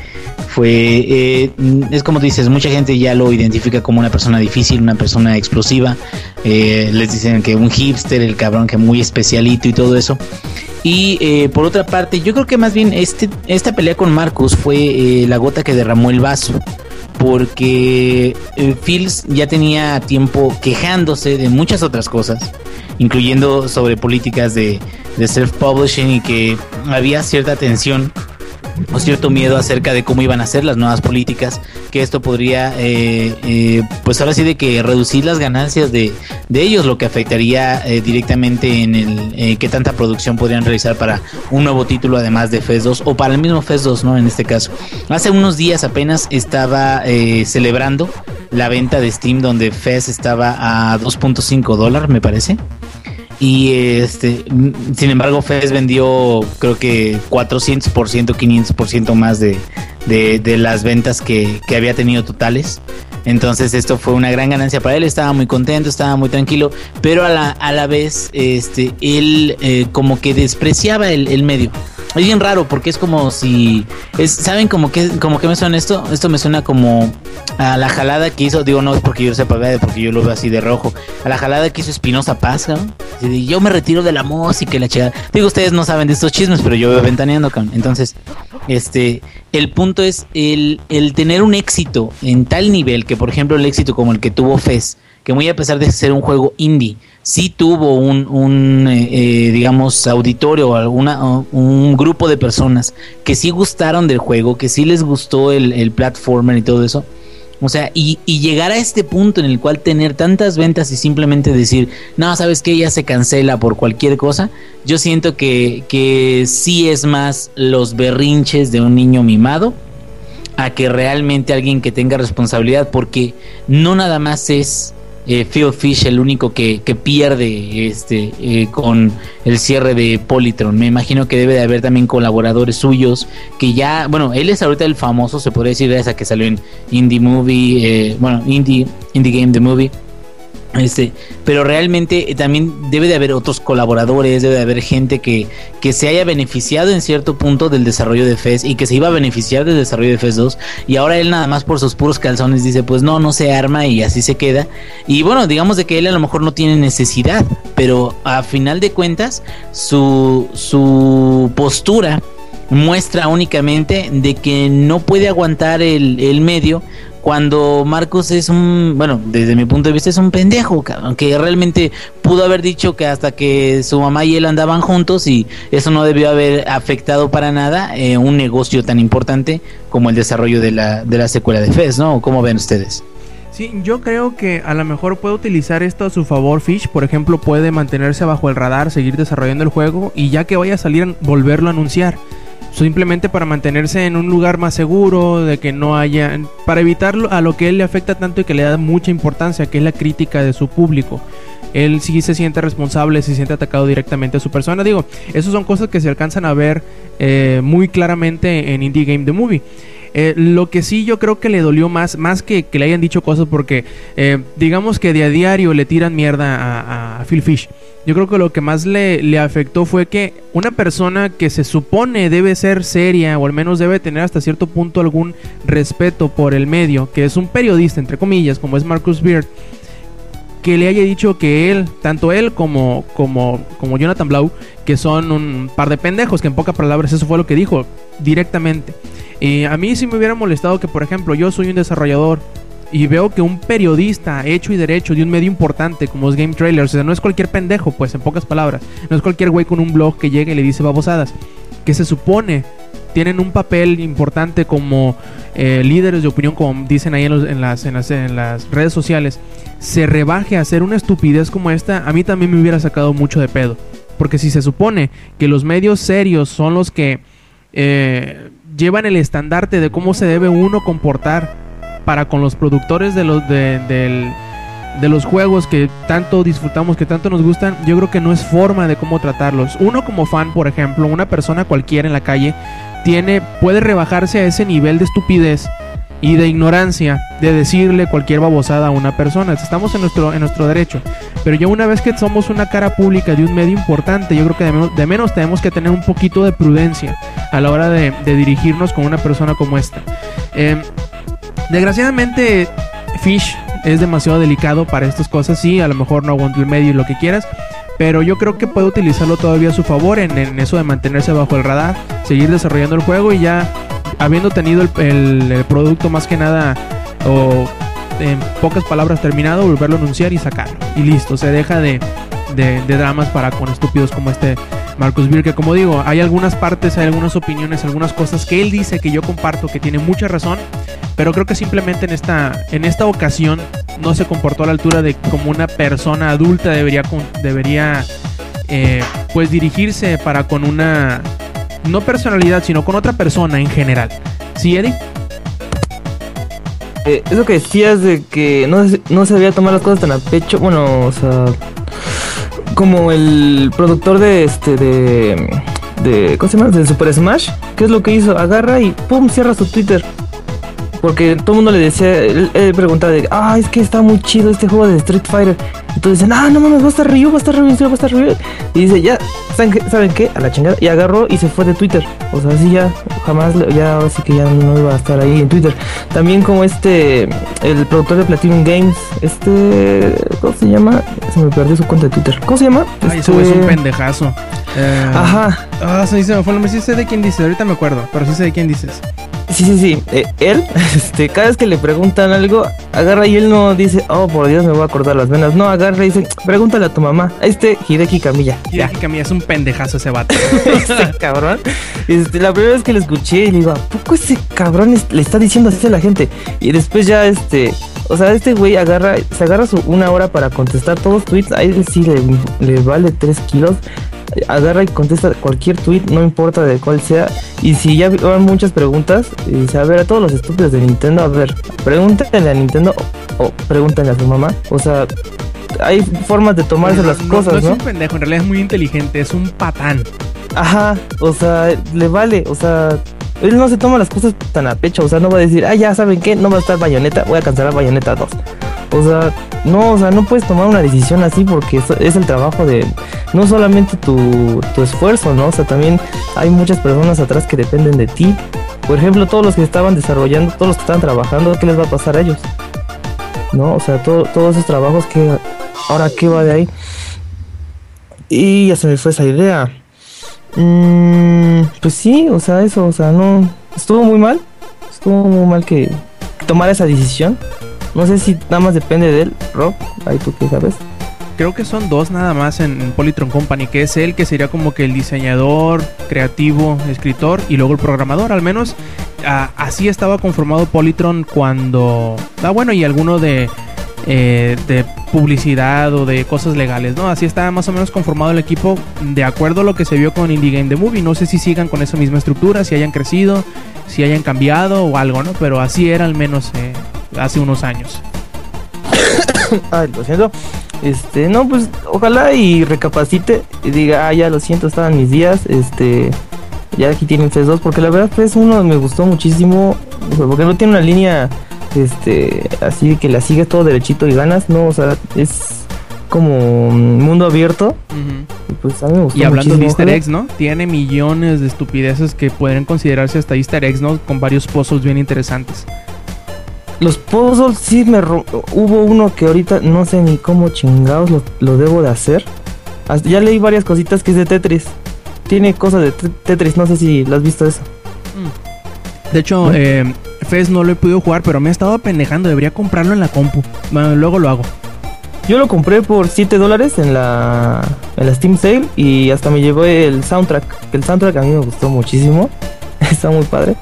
fue, eh, es como dices, mucha gente ya lo identifica como una persona difícil, una persona explosiva. Eh, les dicen que un hipster, el cabrón que muy especialito y todo eso. Y eh, por otra parte, yo creo que más bien este, esta pelea con Marcus fue eh, la gota que derramó el vaso. Porque eh, Fields ya tenía tiempo quejándose de muchas otras cosas, incluyendo sobre políticas de, de self-publishing y que había cierta tensión o cierto miedo acerca de cómo iban a ser las nuevas políticas, que esto podría, eh, eh, pues ahora sí, de que reducir las ganancias de, de ellos, lo que afectaría eh, directamente en el eh, qué tanta producción podrían realizar para un nuevo título, además de FES 2, o para el mismo FES 2, ¿no? En este caso. Hace unos días apenas estaba eh, celebrando la venta de Steam, donde FES estaba a 2.5 dólares, me parece. Y este, sin embargo, Fez vendió creo que 400%, 500% más de, de, de las ventas que, que había tenido totales. Entonces esto fue una gran ganancia para él, estaba muy contento, estaba muy tranquilo, pero a la, a la vez este, él eh, como que despreciaba el, el medio. Es bien raro porque es como si... ¿Saben como que, como que me suena esto? Esto me suena como a la jalada que hizo, digo no es porque yo sepa, porque yo lo veo así de rojo, a la jalada que hizo Espinosa Paz, ¿no? Yo me retiro de la música y la chingada. Digo, ustedes no saben de estos chismes, pero yo veo ventaneando, cabrón. Entonces, este, el punto es el, el tener un éxito en tal nivel que, por ejemplo, el éxito como el que tuvo Fez, que muy a pesar de ser un juego indie, sí tuvo un, un eh, eh, digamos, auditorio o alguna, un grupo de personas que sí gustaron del juego, que sí les gustó el, el platformer y todo eso. O sea, y, y llegar a este punto en el cual tener tantas ventas y simplemente decir, no, sabes que ya se cancela por cualquier cosa, yo siento que, que sí es más los berrinches de un niño mimado a que realmente alguien que tenga responsabilidad, porque no nada más es eh, Phil Fish el único que, que pierde este eh, con el cierre de Polytron. Me imagino que debe de haber también colaboradores suyos que ya, bueno, él es ahorita el famoso, se podría decir, esa que salió en Indie Movie, eh, bueno, Indie, Indie Game The Movie. Este, pero realmente eh, también debe de haber otros colaboradores, debe de haber gente que, que se haya beneficiado en cierto punto del desarrollo de FES y que se iba a beneficiar del desarrollo de FES 2 y ahora él nada más por sus puros calzones dice pues no, no se arma y así se queda. Y bueno, digamos de que él a lo mejor no tiene necesidad, pero a final de cuentas su, su postura muestra únicamente de que no puede aguantar el, el medio cuando Marcos es un, bueno, desde mi punto de vista es un pendejo, cabrón, que realmente pudo haber dicho que hasta que su mamá y él andaban juntos y eso no debió haber afectado para nada eh, un negocio tan importante como el desarrollo de la, de la secuela de Fez, ¿no? ¿Cómo ven ustedes? Sí, yo creo que a lo mejor puede utilizar esto a su favor Fish, por ejemplo, puede mantenerse bajo el radar, seguir desarrollando el juego y ya que vaya a salir volverlo a anunciar. Simplemente para mantenerse en un lugar más seguro, de que no haya, para evitar a lo que él le afecta tanto y que le da mucha importancia, que es la crítica de su público. Él sí se siente responsable, se siente atacado directamente a su persona. Digo, esas son cosas que se alcanzan a ver eh, muy claramente en Indie Game The Movie. Eh, lo que sí yo creo que le dolió más, más que, que le hayan dicho cosas porque eh, digamos que de a diario le tiran mierda a, Phil Fish. Yo creo que lo que más le, le, afectó fue que una persona que se supone debe ser seria o al menos debe tener hasta cierto punto algún respeto por el medio, que es un periodista entre comillas como es Marcus Beard, que le haya dicho que él, tanto él como, como, como Jonathan Blau, que son un par de pendejos, que en pocas palabras eso fue lo que dijo directamente. Y a mí sí me hubiera molestado que, por ejemplo, yo soy un desarrollador y veo que un periodista hecho y derecho de un medio importante como es Game Trailers, o sea, no es cualquier pendejo, pues en pocas palabras, no es cualquier güey con un blog que llega y le dice babosadas, que se supone tienen un papel importante como eh, líderes de opinión, como dicen ahí en, los- en las, en, las, en las redes sociales, se rebaje a hacer una estupidez como esta, a mí también me hubiera sacado mucho de pedo. Porque si se supone que los medios serios son los que eh, llevan el estandarte de cómo se debe uno comportar para con los productores de los, de, de los juegos que tanto disfrutamos, que tanto nos gustan, yo creo que no es forma de cómo tratarlos. Uno como fan, por ejemplo, una persona cualquiera en la calle, tiene, puede rebajarse a ese nivel de estupidez y de ignorancia de decirle cualquier babosada a una persona. Estamos en nuestro, en nuestro derecho. Pero ya una vez que somos una cara pública de un medio importante, yo creo que de menos, tenemos que tener un poquito de prudencia a la hora de, dirigirnos con una persona como esta. Eh, desgraciadamente, Fish es demasiado delicado para estas cosas. Sí, a lo mejor no aguantó el medio y lo que quieras. Pero yo creo que puede utilizarlo todavía a su favor en, en eso de mantenerse bajo el radar, seguir desarrollando el juego y ya habiendo tenido el, producto más que nada o en pocas palabras terminado, volverlo a anunciar y sacarlo. Y listo, se deja de, de- dramas para con estúpidos como este Marcus Beer, que como digo, hay algunas partes, hay algunas opiniones, algunas cosas que él dice que yo comparto que tiene mucha razón, pero creo que simplemente en esta, en esta ocasión no se comportó a la altura de como una persona adulta debería, debería eh, pues dirigirse para con una, no personalidad, sino con otra persona en general. ¿Sí, Eddie? Eh, eso que decías de que no, no se debía tomar las cosas tan a pecho, bueno, o sea, como el productor de este, de, de, ¿cómo se llama? Del Super Smash, ¿qué es lo que hizo? Agarra y pum, cierra su Twitter. Porque todo el mundo le decía, él, él preguntaba de, ah, es que está muy chido este juego de Street Fighter. Entonces dicen, ah, no mames, va a estar Ryu, va a estar Ryu, va a estar Ryu. Y dice, ya, ¿saben qué? A la chingada. Y agarró y se fue de Twitter. O sea, así ya, jamás, ya, ahora sí que ya no iba a estar ahí en Twitter. También como este, el productor de Platinum Games, este, ¿cómo se llama? Se me perdió su cuenta de Twitter. ¿Cómo se llama? Ay, güey es un Este- pendejazo. Eh, Ajá, Ah, se me fue nombre. Sí sé de quién dices. Ahorita me acuerdo. Pero sí sé de quién dices. Sí, sí, sí. Eh, él, este, cada vez que le preguntan algo, agarra y él no dice, oh, por Dios, me voy a cortar las venas. No, agarra y dice, pregúntale a tu mamá. Este, Hideki Camilla. Que Camilla es un pendejazo ese vato. este cabrón. Este, la primera vez que lo escuché, le digo, ¿a poco ese cabrón es- le está diciendo así a la gente? Y después ya, este, o sea, este güey agarra, se agarra su una hora para contestar todos los tweets. A él sí le, le vale tres kilos. Agarra y contesta cualquier tweet, no importa de cuál sea. Y si ya van muchas preguntas, y dice, a ver, a todos los estúpidos de Nintendo, a ver, pregúntenle a Nintendo o, o pregúntenle a su mamá. O sea, hay formas de tomarse las no, cosas, no es un pendejo, en realidad es muy inteligente. Es un patán. Ajá, o sea, le vale, o sea, él no se toma las cosas tan a pecho, o sea, no va a decir, ah, ya saben qué, no va a estar Bayonetta, voy a cancelar Bayonetta 2. O sea, no, o sea, no puedes tomar una decisión así porque es el trabajo de, no solamente tu, tu esfuerzo, ¿no? O sea, también hay muchas personas atrás que dependen de ti. Por ejemplo, todos los que estaban desarrollando, todos los que estaban trabajando, ¿qué les va a pasar a ellos? ¿No? O sea, todo- todos esos trabajos que, ahora, ¿qué va de ahí? Y ya se me fue esa idea. Mm, pues sí, o sea, eso, o sea, no. Estuvo muy mal. Estuvo muy mal que tomara esa decisión. No sé si nada más depende de él, Rob. Ahí tú qué sabes. Creo que son dos nada más en, en Polytron Company, que es él que sería como que el diseñador, creativo, escritor y luego el programador. Al menos ah, así estaba conformado Polytron cuando... Ah, bueno, y alguno de, eh, de publicidad o de cosas legales, ¿no? Así estaba más o menos conformado el equipo de acuerdo a lo que se vio con Indie Game The Movie. No sé si sigan con esa misma estructura, si hayan crecido, si hayan cambiado o algo, ¿no? Pero así era al menos eh, hace unos años. Ay, lo siento. Este, no, pues ojalá y recapacite y diga, ah, ya lo siento, estaban mis días. Este, ya aquí tienen FES 2, porque la verdad FES 1 me gustó muchísimo. porque no tiene una línea, este, así que la sigues todo derechito y ganas, no, o sea, es como mm, mundo abierto. Y pues a mí me gustó Y hablando de easter ojalá- eggs, ¿no? Tiene millones de estupideces que pueden considerarse hasta easter eggs, ¿no? Con varios pozos bien interesantes. Los puzzles sí me ro- hubo uno que ahorita no sé ni cómo chingados lo, lo debo de hacer. Hasta- ya leí varias cositas que es de Tetris. Tiene cosas de te- Tetris, no sé si lo has visto eso. De hecho, eh, Fez no lo he podido jugar, pero me he estado pendejando. Debería comprarlo en la compu. Bueno, luego lo hago. Yo lo compré por 7 dólares en la, en la Steam Sale y hasta me llevó el soundtrack. que El soundtrack a mí me gustó muchísimo. Está muy padre.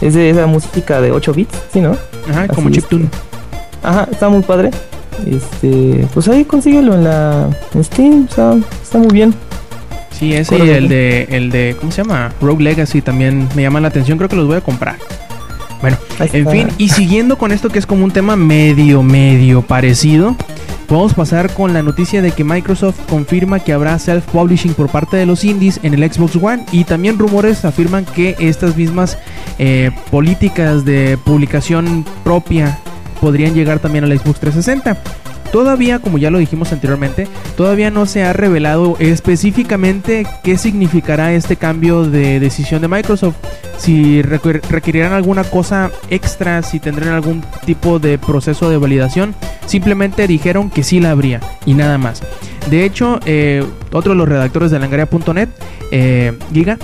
Es de esa música de 8 bits, ¿sí, no? Ajá, como Así es. chiptune. Ajá, está muy padre. Este, pues ahí consíguelo en la en Steam, está, está muy bien. Sí, ese y el de, el de, ¿cómo se llama? Rogue Legacy también me llama la atención. Creo que los voy a comprar. Bueno, en fin, y siguiendo con esto que es como un tema medio, medio parecido, podemos pasar con la noticia de que Microsoft confirma que habrá self-publishing por parte de los indies en el Xbox One y también rumores afirman que estas mismas eh, políticas de publicación propia podrían llegar también al Xbox 360. Todavía, como ya lo dijimos anteriormente, todavía no se ha revelado específicamente qué significará este cambio de decisión de Microsoft. Si requer- requerirán alguna cosa extra, si tendrán algún tipo de proceso de validación. Simplemente dijeron que sí la habría y nada más. De hecho, eh, otro de los redactores de langaria.net, eh, Giga,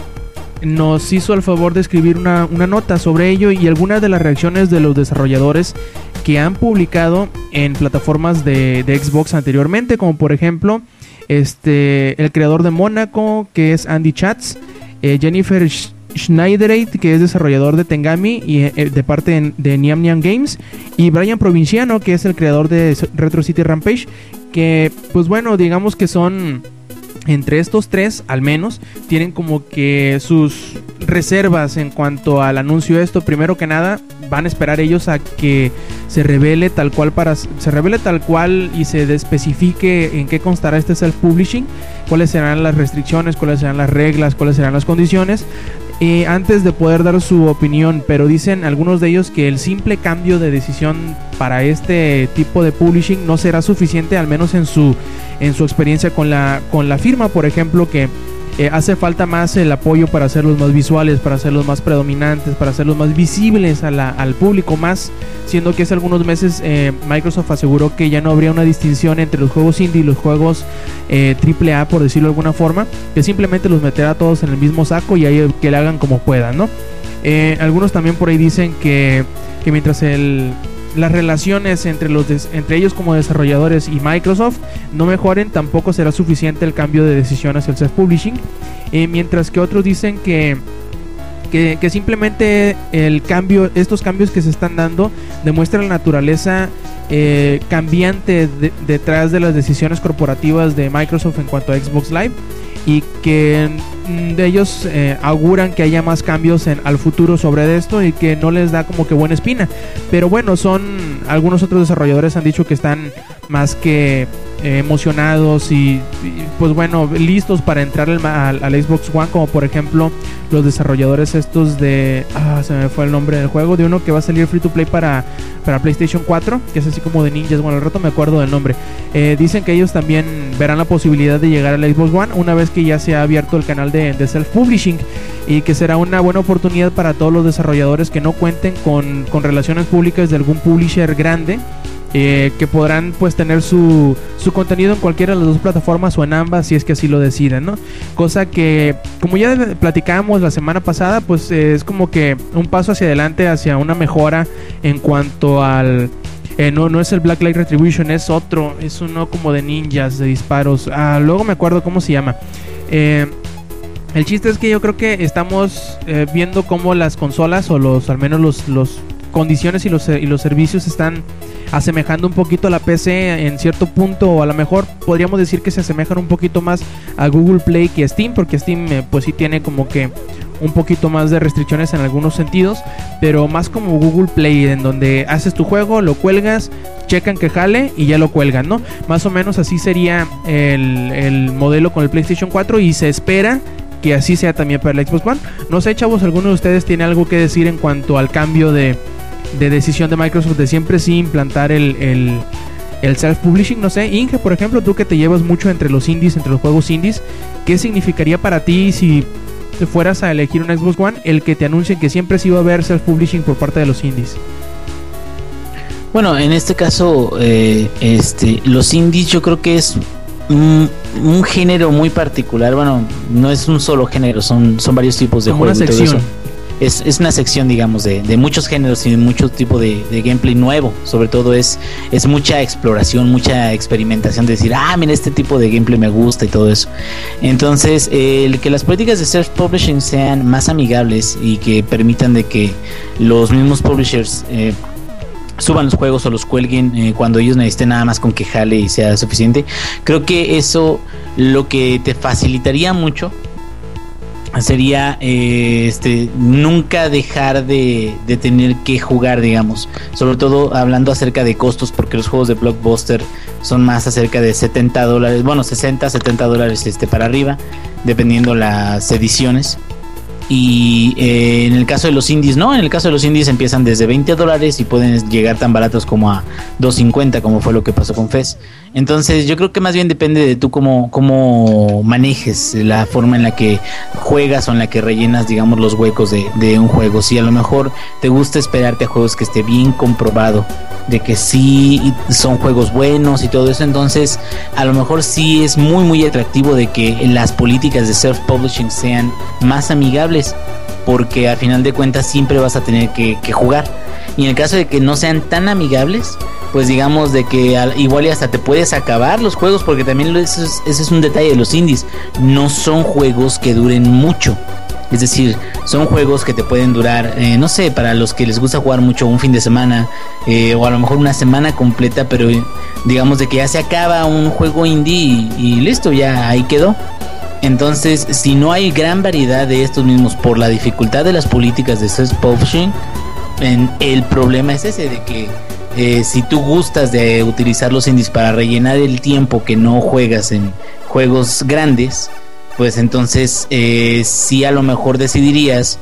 nos hizo el favor de escribir una nota sobre ello y algunas de las reacciones de los desarrolladores que han publicado en plataformas de, Xbox anteriormente, como por ejemplo este el creador de Mónaco, que es Andy Chats, eh, Jennifer Sch- Schneidereit, que es desarrollador de Tengami y eh, de parte de Niam Niam Games, y Brian Provinciano, que es el creador de Retro City Rampage, que pues bueno, digamos que son entre estos tres, al menos, tienen como que sus reservas en cuanto al anuncio de esto. Primero que nada, van a esperar ellos a que se revele tal cual para se revele tal cual y se especifique en qué constará este self-publishing, cuáles serán las restricciones, cuáles serán las reglas, cuáles serán las condiciones. Eh, antes de poder dar su opinión, pero dicen algunos de ellos que el simple cambio de decisión para este tipo de publishing no será suficiente, al menos en su en su experiencia con la, con la firma, por ejemplo, que eh, hace falta más el apoyo para hacerlos más visuales, para hacerlos más predominantes, para hacerlos más visibles a al público, más siendo que hace algunos meses eh, Microsoft aseguró que ya no habría una distinción entre los juegos indie y los juegos eh, AAA, por decirlo de alguna forma, que simplemente los meterá todos en el mismo saco y ahí que le hagan como puedan, ¿no? Eh, algunos también por ahí dicen que, que mientras el, las relaciones entre, los entre ellos como desarrolladores y Microsoft no mejoren, tampoco será suficiente el cambio de decisión hacia el self-publishing. Eh, mientras que otros dicen que, que, que simplemente el cambio, estos cambios que se están dando demuestran la naturaleza eh, cambiante de- detrás de las decisiones corporativas de Microsoft en cuanto a Xbox Live y que de ellos eh, auguran que haya más cambios en, al futuro sobre esto y que no les da como que buena espina. Pero bueno, son algunos otros desarrolladores han dicho que están más que emocionados y, pues bueno, listos para entrar al, al- al Xbox One, como por ejemplo los desarrolladores estos de... Ah, se me fue el nombre del juego, de uno que va a salir free to play para, para PlayStation 4, que es así como de ninjas, bueno, al rato me acuerdo del nombre. Eh, dicen que ellos también verán la posibilidad de llegar al Xbox One una vez que ya se ha abierto el canal de, de self-publishing y que será una buena oportunidad para todos los desarrolladores que no cuenten con, con relaciones públicas de algún publisher grande eh, que podrán pues tener su, su contenido en cualquiera de las dos plataformas o en ambas si es que así lo deciden, ¿no? Cosa que como ya platicábamos la semana pasada pues eh, es como que un paso hacia adelante hacia una mejora en cuanto al... eh, no, no es el Black Light Retribution, es otro, es uno como de ninjas, de disparos. Ah, luego me acuerdo cómo se llama. Eh, el chiste es que yo creo que estamos viendo cómo las consolas o los al menos los, los condiciones y los, y los servicios están asemejando un poquito a la PC en cierto punto o a lo mejor podríamos decir que se asemejan un poquito más a Google Play que a Steam porque Steam eh, pues sí tiene como que un poquito más de restricciones en algunos sentidos pero más como Google Play en donde haces tu juego lo cuelgas checan que jale y ya lo cuelgan no más o menos así sería el, el modelo con el PlayStation 4 y se espera que así sea también para el Xbox One. No sé, chavos, ¿alguno de ustedes tiene algo que decir en cuanto al cambio de, de decisión de Microsoft de siempre sí implantar el, el, el self-publishing? No sé, Inge, por ejemplo, tú que te llevas mucho entre los indies, entre los juegos indies, ¿qué significaría para ti si te fueras a elegir un Xbox One el que te anuncien que siempre sí va a haber self-publishing por parte de los indies? Bueno, en este caso, eh, este, los indies yo creo que es un, un género muy particular. Bueno, no es un solo género, son, son varios tipos de una juegos. todo sección. Es, es una sección, digamos, de, de muchos géneros y de mucho tipo de, gameplay nuevo. Sobre todo es, es mucha exploración, mucha experimentación de decir, ah, mira, este tipo de gameplay me gusta y todo eso. Entonces, el que las políticas de self-publishing sean más amigables y que permitan de que los mismos publishers eh, suban los juegos o los cuelguen eh, cuando ellos necesiten nada más con que jale y sea suficiente. Creo que eso lo que te facilitaría mucho sería eh, este nunca dejar de, de tener que jugar digamos. Sobre todo hablando acerca de costos porque los juegos de blockbuster son más acerca de 70 dólares bueno 60 70 dólares este para arriba dependiendo las ediciones. Y eh, en el caso de los indies, no, en el caso de los indies empiezan desde 20 dólares y pueden llegar tan baratos como a 2.50, como fue lo que pasó con FES. Entonces yo creo que más bien depende de tú cómo, cómo manejes la forma en la que juegas o en la que rellenas, digamos, los huecos de, un juego. Si a lo mejor te gusta esperarte a juegos que esté bien comprobado de que sí son juegos buenos y todo eso, entonces a lo mejor sí es muy muy atractivo de que las políticas de self-publishing sean más amigables, porque al final de cuentas siempre vas a tener que jugar. Y en el caso de que no sean tan amigables, pues digamos de que al- igual y hasta te puedes acabar los juegos, porque también ese es un detalle de los indies, no son juegos que duren mucho. Es decir, son juegos que te pueden durar, eh, no sé, para los que les gusta jugar mucho un fin de semana eh, o a lo mejor una semana completa, pero eh, digamos de que ya se acaba un juego indie y, listo, ya ahí quedó. Entonces, si no hay gran variedad de estos mismos por la dificultad de las políticas de self-publishing, el problema es ese de que eh, si tú gustas de utilizar los indies para rellenar el tiempo que no juegas en juegos grandes, pues entonces eh, sí a lo mejor decidirías,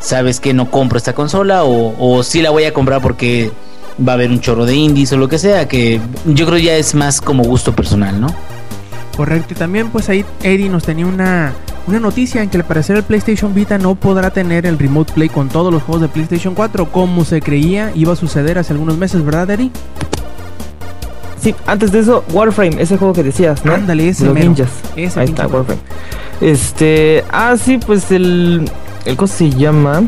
sabes que no compro esta consola o, o sí la voy a comprar porque va a haber un chorro de indies o lo que sea, que yo creo ya es más como gusto personal, ¿no? Correcto, y también pues ahí Eddie nos tenía una, una noticia en que al parecer el PlayStation Vita no podrá tener el Remote Play con todos los juegos de PlayStation 4 como se creía iba a suceder hace algunos meses, ¿verdad Eddie? Sí, antes de eso, Warframe, ese juego que decías, ¿no? Ándale, ese los mero. ninjas. Ese Ahí está. Warframe. Este, ah, sí, pues el, el cosa se llama,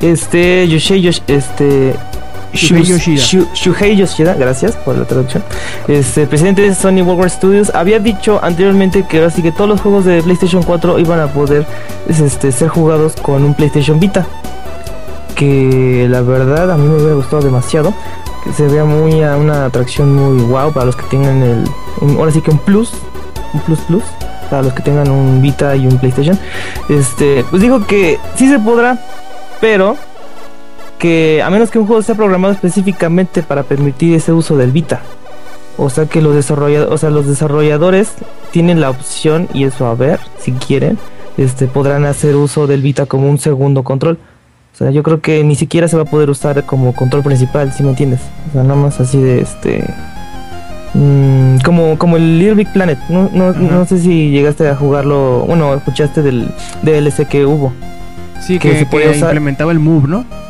este, Yoshei Yosh, este, Shuhei Yoshida. Shu- Shuhei Yoshida, gracias por la traducción. Este, presidente de Sony Worldwide Studios, había dicho anteriormente que ahora sí que todos los juegos de PlayStation 4 iban a poder este, ser jugados con un PlayStation Vita. Que la verdad a mí me hubiera gustado demasiado. Que se vea muy a una atracción muy wow para los que tengan el. un- ahora sí que un plus. Un plus plus. Para los que tengan un Vita y un PlayStation. Este. Pues dijo que sí se podrá. Pero que a menos que un juego sea programado específicamente para permitir ese uso del Vita. O sea que los desarrolladores, o sea, los desarrolladores tienen la opción y eso a ver, si quieren, este podrán hacer uso del Vita como un segundo control. O sea, yo creo que ni siquiera se va a poder usar como control principal, si me entiendes. O sea, nada más así de este mm, como como el Little Big Planet. No, no, no sé si llegaste a jugarlo, bueno, escuchaste del DLC que hubo. Sí, que que, se que implementaba el Move, ¿no?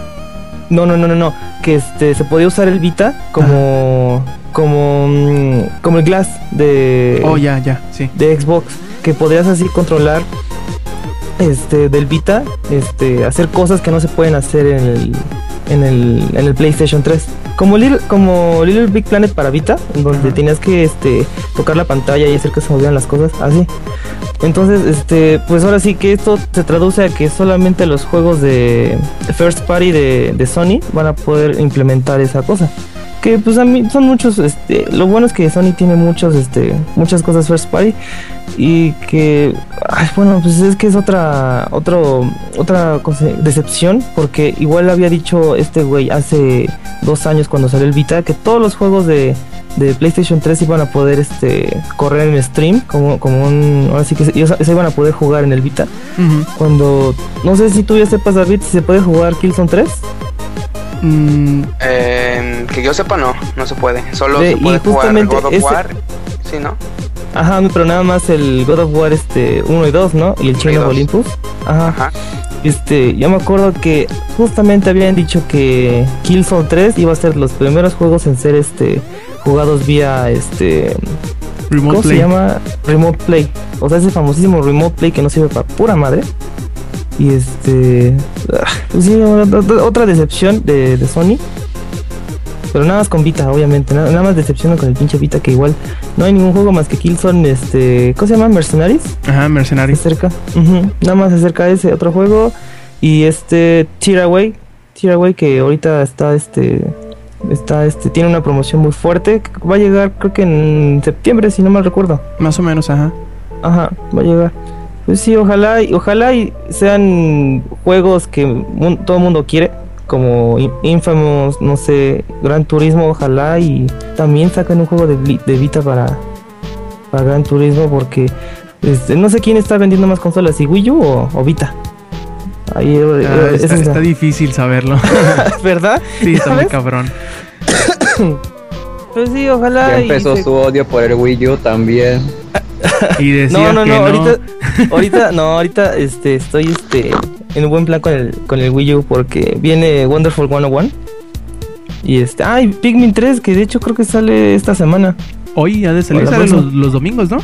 No, no, no, no, no. Que este se podía usar el Vita como como mm, como el Glass de Oh, ya, ya, sí. de Xbox que podrías así controlar este del Vita, este hacer cosas que no se pueden hacer en el en el, en el PlayStation 3. Como Little, como Little Big Planet para Vita, en donde Ajá. tenías que este tocar la pantalla y hacer que se movieran las cosas así. Entonces, este, pues ahora sí que esto se traduce a que solamente los juegos de First Party de, de Sony van a poder implementar esa cosa. Que pues a mí son muchos, este, lo bueno es que Sony tiene muchos, este, muchas cosas First Party y que, ay, bueno, pues es que es otra, otro, otra cosa- decepción porque igual había dicho este güey hace dos años cuando salió el Vita que todos los juegos de, de PlayStation 3 iban a poder este correr en stream como, como un ahora sí que se, iban a poder jugar en el Vita. Cuando no sé si tú ya sepas David si se puede jugar Killzone 3 Mm, Eh, que yo sepa, no, no se puede. Solo Ve, se puede y jugar justamente God of ese- War. Sí, ¿no? ajá pero nada más el God of War este 1 y 2 no y el Chain of. Olympus ajá Ajá. Este, yo me acuerdo que justamente habían dicho que Killzone 3 iba a ser los primeros juegos en ser este jugados vía este Remote ¿Cómo Play. se llama? Remote Play. O sea, ese famosísimo Remote Play que no sirve para pura madre. Y este. ah, pues sí, otra decepción de, de Sony. Pero nada más con Vita, obviamente. Nada, nada más decepción con el pinche Vita, que igual no hay ningún juego más que Killzone. Este. ¿Cómo se llama? Mercenaries. Ajá, Mercenaries. acerca. Nada más acerca a ese otro juego. Y este. Tearaway. Tearaway que ahorita está este. Está este. Tiene una promoción muy fuerte. que Va a llegar, creo que en septiembre, si no mal recuerdo. Más o menos, ajá. Ajá, va a llegar. Pues sí, ojalá, y- ojalá y sean juegos que todo el mundo quiere, como In- Infamous, no sé, Gran Turismo, ojalá y también saquen un juego de, Vita para, para Gran Turismo, porque este, no sé quién está vendiendo más consolas, si Wii U o, o Vita. Ahí, eh, Ah, está, es la- está difícil saberlo. ¿verdad? sí, está muy cabrón. Pues sí, ojalá. Ya y empezó se- su odio por el Wii U también. Y decía No, no, que no, no. ahorita, ahorita, no, ahorita, este, estoy, este, en un buen plan con el, con el Wii U porque viene Wonderful 101 y este, ay, Pikmin 3 que de hecho creo que sale esta semana. Hoy ha de salir, sale los, los domingos, ¿no?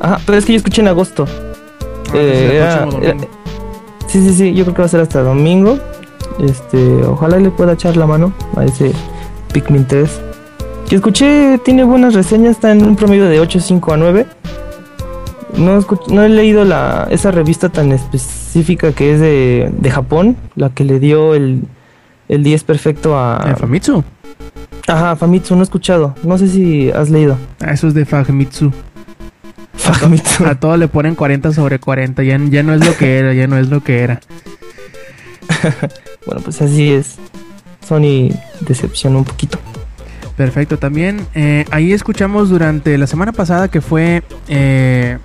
Ajá, pero es que yo escuché en agosto. Ah, Eh, era- era- sí, sí, sí, yo creo que va a ser hasta domingo. Este, ojalá le pueda echar la mano a ese Pikmin 3. Que escuché, tiene buenas reseñas, está en un promedio de 8.5 a 9. No, he leído la, esa revista tan específica que es de, de Japón, la que le dio el, el 10 perfecto a... ¿De Famitsu? Ajá, Famitsu, no he escuchado. No sé si has leído. Ah, eso es de Famitsu. Famitsu. A todo le ponen 40 sobre 40. Ya, ya no es lo que era, ya no es lo que era. Bueno, pues así es. Sony decepcionó un poquito. Perfecto, también eh, ahí escuchamos durante la semana pasada que fue eh,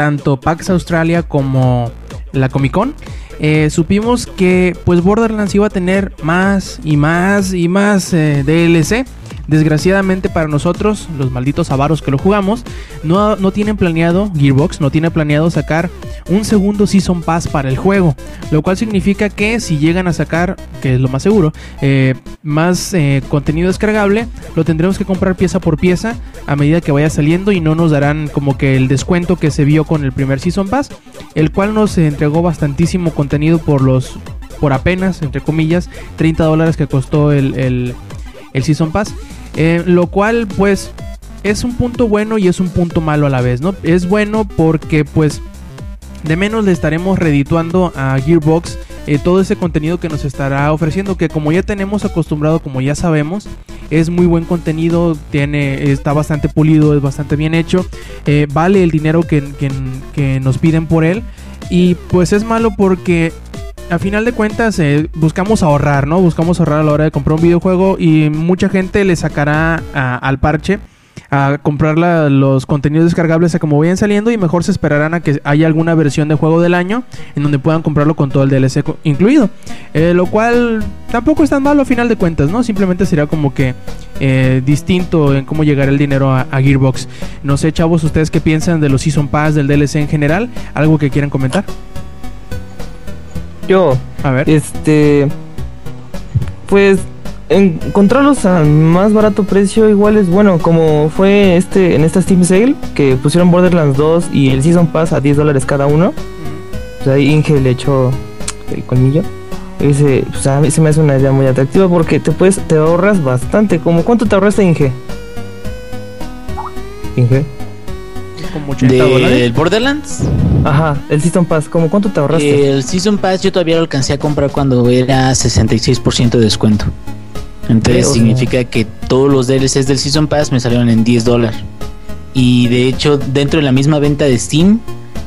tanto PAX Australia como la Comic Con. eh, supimos que pues Borderlands iba a tener más y más y más eh, DLC. Desgraciadamente para nosotros, los malditos avaros que lo jugamos, no, no tienen planeado, Gearbox no tiene planeado sacar un segundo Season Pass para el juego. Lo cual significa que si llegan a sacar, que es lo más seguro, eh, más eh, contenido descargable, lo tendremos que comprar pieza por pieza a medida que vaya saliendo y no nos darán como que el descuento que se vio con el primer Season Pass, el cual nos entregó bastantísimo contenido por los, por apenas, entre comillas, 30 dólares que costó el, el, el Season Pass. Eh, lo cual pues es un punto bueno y es un punto malo a la vez, ¿no? Es bueno porque pues de menos le estaremos redituando a Gearbox eh, todo ese contenido que nos estará ofreciendo, que como ya tenemos acostumbrado, como ya sabemos, es muy buen contenido, tiene, está bastante pulido, es bastante bien hecho, eh, vale el dinero que, que- que nos piden por él y pues es malo porque a final de cuentas eh, buscamos ahorrar, ¿no? Buscamos ahorrar a la hora de comprar un videojuego y mucha gente le sacará al parche a comprar los contenidos descargables a como vayan saliendo y mejor se esperarán a que haya alguna versión de juego del año en donde puedan comprarlo con todo el DLC incluido. Eh, lo cual tampoco es tan malo a final de cuentas, ¿no? Simplemente será como que eh, distinto en cómo llegar el dinero a, a Gearbox. No sé, chavos, ustedes qué piensan de los Season Pass, del DLC en general. ¿Algo que quieran comentar? Yo, A ver. este. Pues encontrarlos a más barato precio igual es bueno, como fue este en esta Steam Sale, que pusieron Borderlands 2 y el Season Pass a 10 dólares cada uno. Pues ahí Inge le echó el colmillo. Ese, pues a mí se me hace una idea muy atractiva porque te puedes, te ahorras bastante. Como cuánto te ahorraste, Inge? Inge. Como 80 dólares. ¿Del Borderlands? Ajá, el Season Pass, ¿como cuánto te ahorraste? El Season Pass yo todavía lo alcancé a comprar cuando era 66% de descuento. Entonces significa que todos los DLCs del Season Pass me salieron en 10 dólares. Y de hecho, dentro de la misma venta de Steam,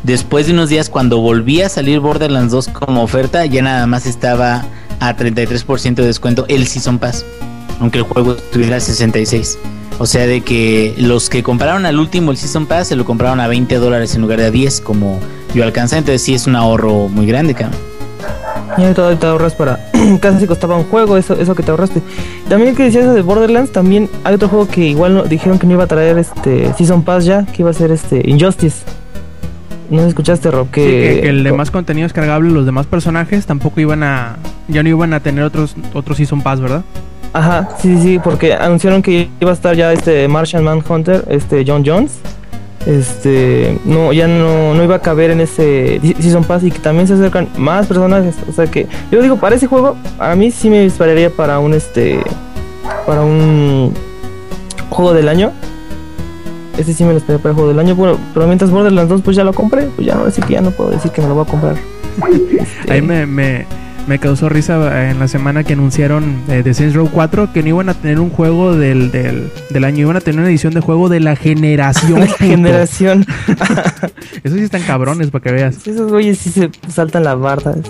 después de unos días cuando volví a salir Borderlands 2 como oferta, ya nada más estaba a 33% de descuento el Season Pass. Aunque el juego estuviera a 66. O sea, de que los que compraron al último el Season Pass se lo compraron a 20 dólares en lugar de a 10, como yo alcancé. Entonces sí es un ahorro muy grande, cabrón. Ya te, te ahorras para. Casi costaba un juego, eso, eso que te ahorraste. También que decías eso de Borderlands, también hay otro juego que igual no- dijeron que no iba a traer este Season Pass ya, que iba a ser este Injustice. No escuchaste, Rob, Sí, que, que, que el demás contenido descargable, los demás personajes tampoco iban a. Ya no iban a tener otros, otros Season Pass, ¿verdad? Ajá, sí, sí, porque anunciaron que iba a estar ya este Martian Manhunter, este John Jones. Este, no, ya no, no iba a caber en ese Season Pass y que también se acercan más personajes. O sea que, yo digo, para ese juego, a mí sí me dispararía para un este, para un juego del año. Ese sí me lo esperé para el juego del año. Bueno, pero mientras Borderlands 2 pues ya lo compré, pues ya no decir que ya no puedo decir que me lo voy a comprar. Este, Ahí me, me, me causó risa en la semana que anunciaron eh, de Saints Row 4 que no iban a tener un juego del, del, del año, iban a tener una edición de juego de la generación. la generación. Esos sí están cabrones para que veas. Esos güeyes sí se saltan la barda.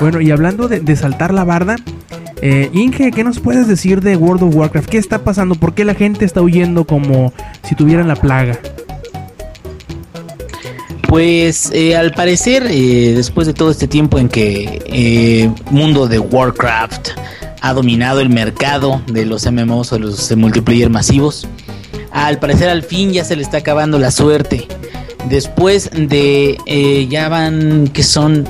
Bueno, y hablando de, de saltar la barda, eh, Inge, ¿qué nos puedes decir de World of Warcraft? ¿Qué está pasando? ¿Por qué la gente está huyendo como si tuvieran la plaga? Pues eh, al parecer, eh, después de todo este tiempo en que eh, mundo de Warcraft ha dominado el mercado de los MMOs o los multiplayer masivos, al parecer al fin ya se le está acabando la suerte. Después de eh, ya van que son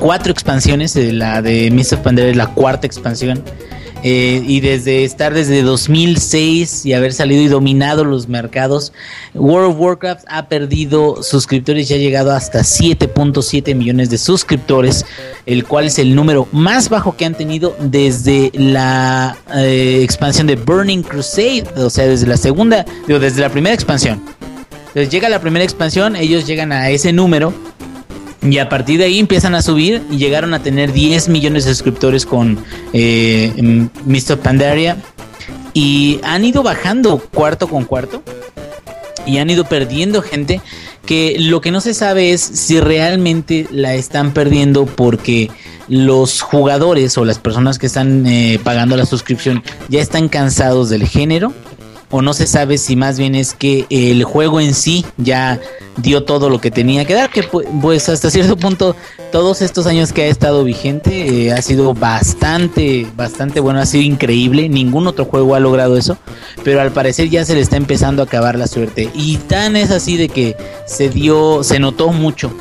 cuatro expansiones, eh, la de Mist of es la cuarta expansión. Eh, y desde estar desde 2006 y haber salido y dominado los mercados, World of Warcraft ha perdido suscriptores y ha llegado hasta 7.7 millones de suscriptores, el cual es el número más bajo que han tenido desde la eh, expansión de Burning Crusade, o sea, desde la segunda, digo, desde la primera expansión. Entonces llega la primera expansión, ellos llegan a ese número y a partir de ahí empiezan a subir y llegaron a tener 10 millones de suscriptores con eh, Mr. Pandaria. Y han ido bajando cuarto con cuarto. Y han ido perdiendo gente. Que lo que no se sabe es si realmente la están perdiendo porque los jugadores o las personas que están eh, pagando la suscripción ya están cansados del género. O no se sabe si más bien es que el juego en sí ya dio todo lo que tenía que dar, que pu- pues hasta cierto punto todos estos años que ha estado vigente eh, ha sido bastante, bastante bueno, ha sido increíble, ningún otro juego ha logrado eso, pero al parecer ya se le está empezando a acabar la suerte. Y tan es así de que se dio, se notó mucho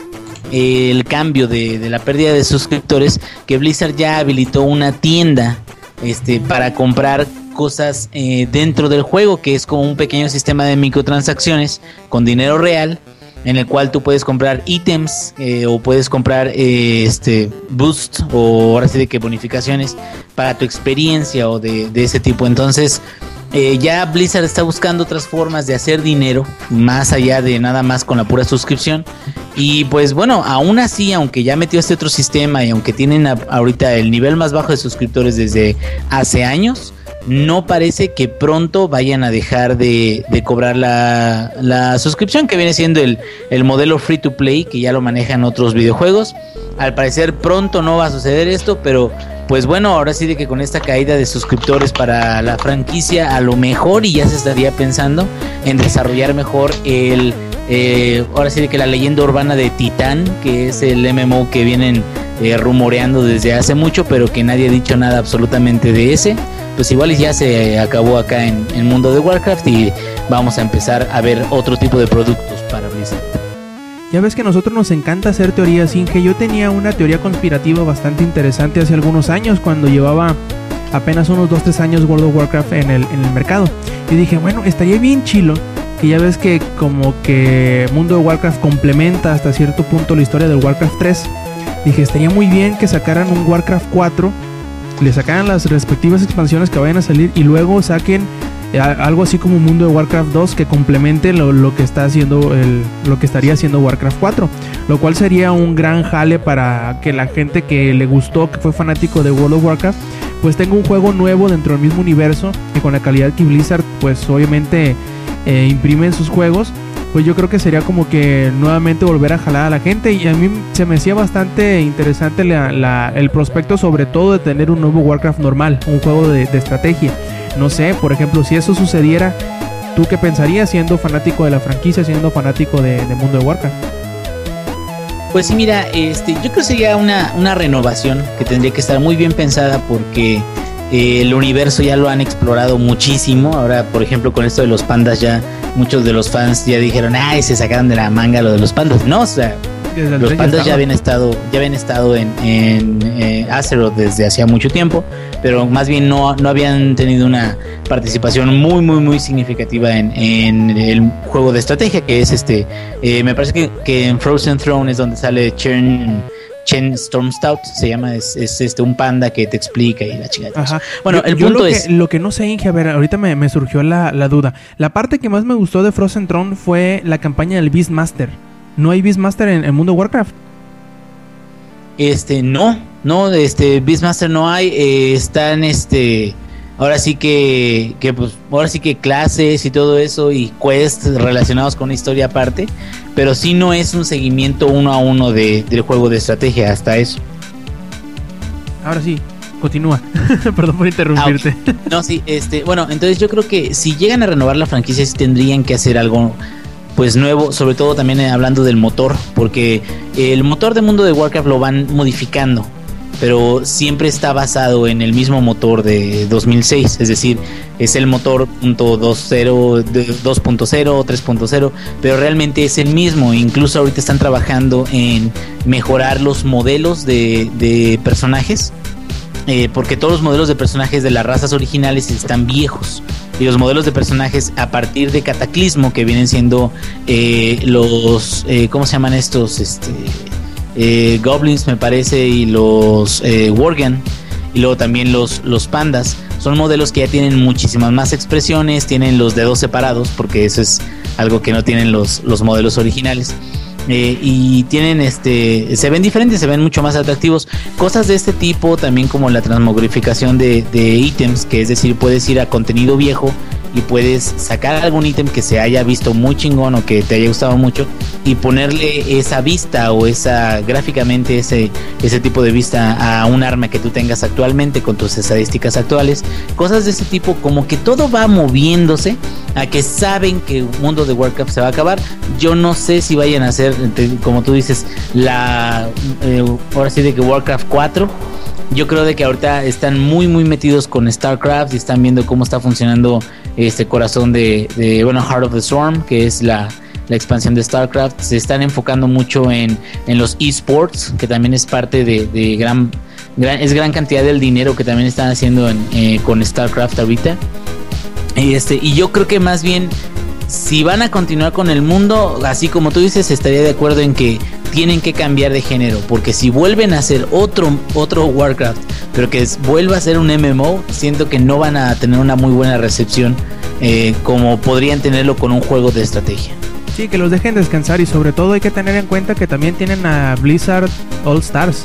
eh, el cambio de, de la pérdida de suscriptores que Blizzard ya habilitó una tienda este para comprar cosas eh, dentro del juego que es como un pequeño sistema de microtransacciones con dinero real en el cual tú puedes comprar ítems eh, o puedes comprar eh, este boost o ahora sí de que bonificaciones para tu experiencia o de, de ese tipo. Entonces ya Blizzard está buscando otras formas de hacer dinero más allá de nada más con la pura suscripción. Y pues bueno, aún así, aunque ya metió este otro sistema y aunque tienen ahorita el nivel más bajo de suscriptores desde hace años, no parece que pronto vayan a dejar de, cobrar la, la suscripción, que viene siendo el, el modelo free to play, que ya lo manejan otros videojuegos. Al parecer pronto no va a suceder esto, pero pues bueno, ahora sí de que con esta caída de suscriptores para la franquicia, a lo mejor y ya se estaría pensando en desarrollar mejor el eh, ahora sí que la leyenda urbana de Titán, que es el MMO que vienen eh, rumoreando desde hace mucho, pero que nadie ha dicho nada absolutamente de ese. Pues igual ya se acabó acá en el mundo de Warcraft y vamos a empezar a ver otro tipo de productos para Blizzard. Ya ves que a nosotros nos encanta hacer teorías, Inge. Yo tenía una teoría conspirativa bastante interesante hace algunos años, cuando llevaba apenas unos 2-3 años World of Warcraft en el, en el mercado. Y dije, bueno, estaría bien chilo, que ya ves que como que Mundo de Warcraft complementa hasta cierto punto la historia del Warcraft 3. Dije, estaría muy bien que sacaran un Warcraft 4, le sacaran las respectivas expansiones que vayan a salir y luego saquen eh, algo así como Mundo de Warcraft 2 que complemente lo, lo que está haciendo el, lo que estaría haciendo Warcraft 4, lo cual sería un gran jale para que la gente que le gustó, que fue fanático de World of Warcraft, pues tenga un juego nuevo dentro del mismo universo y con la calidad que Blizzard pues obviamente eh, imprime sus juegos. Pues yo creo que sería como que nuevamente volver a jalar a la gente y a mí se me hacía bastante interesante el prospecto sobre todo de tener un nuevo Warcraft normal, un juego de, de estrategia. No sé, por ejemplo, si eso sucediera, ¿tú qué pensarías siendo fanático de la franquicia, siendo fanático de, de Mundo de Warcraft? Pues sí, mira, este, yo creo que sería una, una renovación que tendría que estar muy bien pensada porque eh, el universo ya lo han explorado muchísimo. Ahora, por ejemplo, con esto de los pandas, ya muchos de los fans ya dijeron, ay, se sacaron de la manga lo de los pandas. No, o sea, los pandas ya habían estado, ya habían estado en, en eh, Azeroth desde hacía mucho tiempo, pero más bien no, no habían tenido una participación muy, muy, muy significativa en, en el juego de estrategia, que es este, eh, me parece que, que en Frozen Throne es donde sale Chen, Chen Stormstout, se llama, es, es este un panda que te explica y la chica. Ajá. Bueno, Yo- el yo punto lo que, es... Lo que no sé, Inge, a ver, ahorita me, me surgió la, la duda. La parte que más me gustó de Frozen Throne fue la campaña del Beastmaster. ¿No hay Beastmaster en el mundo de Warcraft? Este, no, no, este, Beastmaster no hay, eh, están, este, ahora sí que, que, pues, ahora sí que clases y todo eso y quests relacionados con una historia aparte, pero sí no es un seguimiento uno a uno de, del juego de estrategia, hasta eso. Ahora sí, continúa. Perdón por interrumpirte. No, sí, este, bueno, entonces yo creo que si llegan a renovar la franquicia sí tendrían que hacer algo pues nuevo, sobre todo también eh, hablando del motor, porque el motor de mundo de Warcraft lo van modificando, pero siempre está basado en el mismo motor de 2006, es decir, es el motor .20, de 2.0, 3.0, pero realmente es el mismo, incluso ahorita están trabajando en mejorar los modelos de, de personajes eh, porque todos los modelos de personajes de las razas originales están viejos. Y los modelos de personajes a partir de Cataclismo, que vienen siendo eh, los. eh, ¿Cómo se llaman estos? Este, eh, Goblins, me parece, y los eh, Worgen. Y luego también los, los pandas. Son modelos que ya tienen muchísimas más expresiones, tienen los dedos separados, porque eso es algo que no tienen los, los modelos originales. Eh, y tienen este se ven diferentes se ven mucho más atractivos cosas de este tipo también como la transmogrificación de, de ítems que es decir puedes ir a contenido viejo y puedes sacar algún ítem que se haya visto muy chingón o que te haya gustado mucho y ponerle esa vista o esa gráficamente ese ese tipo de vista a un arma que tú tengas actualmente con tus estadísticas actuales. Cosas de ese tipo como que todo va moviéndose a que saben que el mundo de Warcraft se va a acabar. Yo no sé si vayan a hacer como tú dices la eh, ahora sí de que Warcraft 4 yo creo de que ahorita están muy muy metidos con StarCraft y están viendo cómo está funcionando este corazón de, bueno Heart of the Storm que es la, expansión de StarCraft. Se están enfocando mucho en, en los esports que también es parte de, gran, gran es gran cantidad del dinero que también están haciendo en, eh, con StarCraft ahorita. Y este y yo creo que más bien si van a continuar con el mundo, así como tú dices, estaría de acuerdo en que tienen que cambiar de género, porque si vuelven a hacer otro otro Warcraft, pero que es- vuelva a ser un MMO, siento que no van a tener una muy buena recepción eh, como podrían tenerlo con un juego de estrategia. Sí, que los dejen descansar y sobre todo hay que tener en cuenta que también tienen a Blizzard All Stars.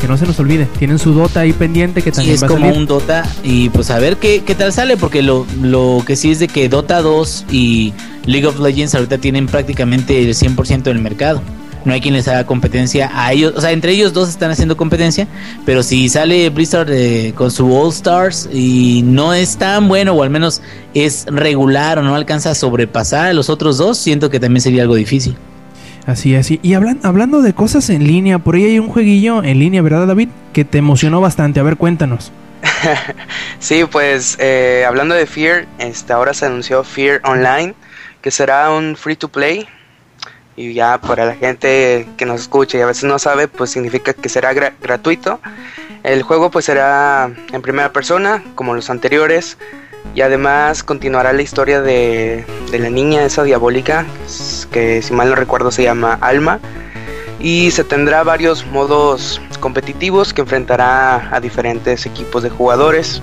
Que no se nos olvide, tienen su Dota ahí pendiente que Sí, también es va a como salir. un Dota y pues a ver qué, qué tal sale, porque lo, lo que sí es de que Dota 2 y League of Legends ahorita tienen prácticamente el 100% del mercado. No hay quien les haga competencia a ellos, o sea, entre ellos dos están haciendo competencia, pero si sale Blizzard eh, con su All Stars y no es tan bueno, o al menos es regular o no alcanza a sobrepasar a los otros dos, siento que también sería algo difícil. Así y- Y hablan, hablando de cosas en línea, por ahí hay un jueguillo en línea, ¿verdad, David? Que te emocionó bastante. A ver, cuéntanos. Sí, pues eh, hablando de Fear, este, ahora se anunció Fear Online, que será un free to play. Y ya para la gente que nos escucha y a veces no sabe, pues significa que será gra- gratuito. El juego pues será en primera persona, como los anteriores. Y además continuará la historia de, de la niña esa diabólica, que si mal no recuerdo se llama Alma. Y se tendrá varios modos competitivos que enfrentará a diferentes equipos de jugadores.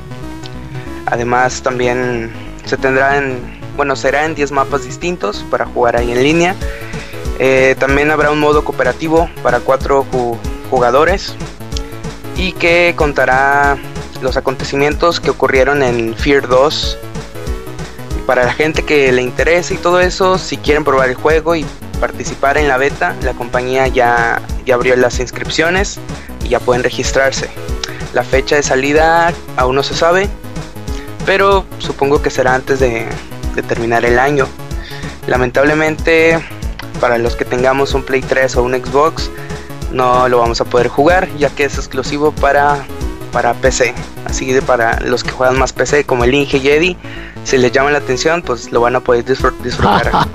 Además también se tendrá en, bueno, será en 10 mapas distintos para jugar ahí en línea. Eh, también habrá un modo cooperativo para 4 jugadores y que contará los acontecimientos que ocurrieron en Fear 2. Para la gente que le interese y todo eso, si quieren probar el juego y participar en la beta, la compañía ya, ya abrió las inscripciones y ya pueden registrarse. La fecha de salida aún no se sabe, pero supongo que será antes de terminar el año. Lamentablemente, para los que tengamos un Play 3 o un Xbox, no lo vamos a poder jugar, ya que es exclusivo para, para PC. así de para los que juegan más PC como el Inge Jedi, si les llama la atención, pues lo van a poder disfr- disfrutar.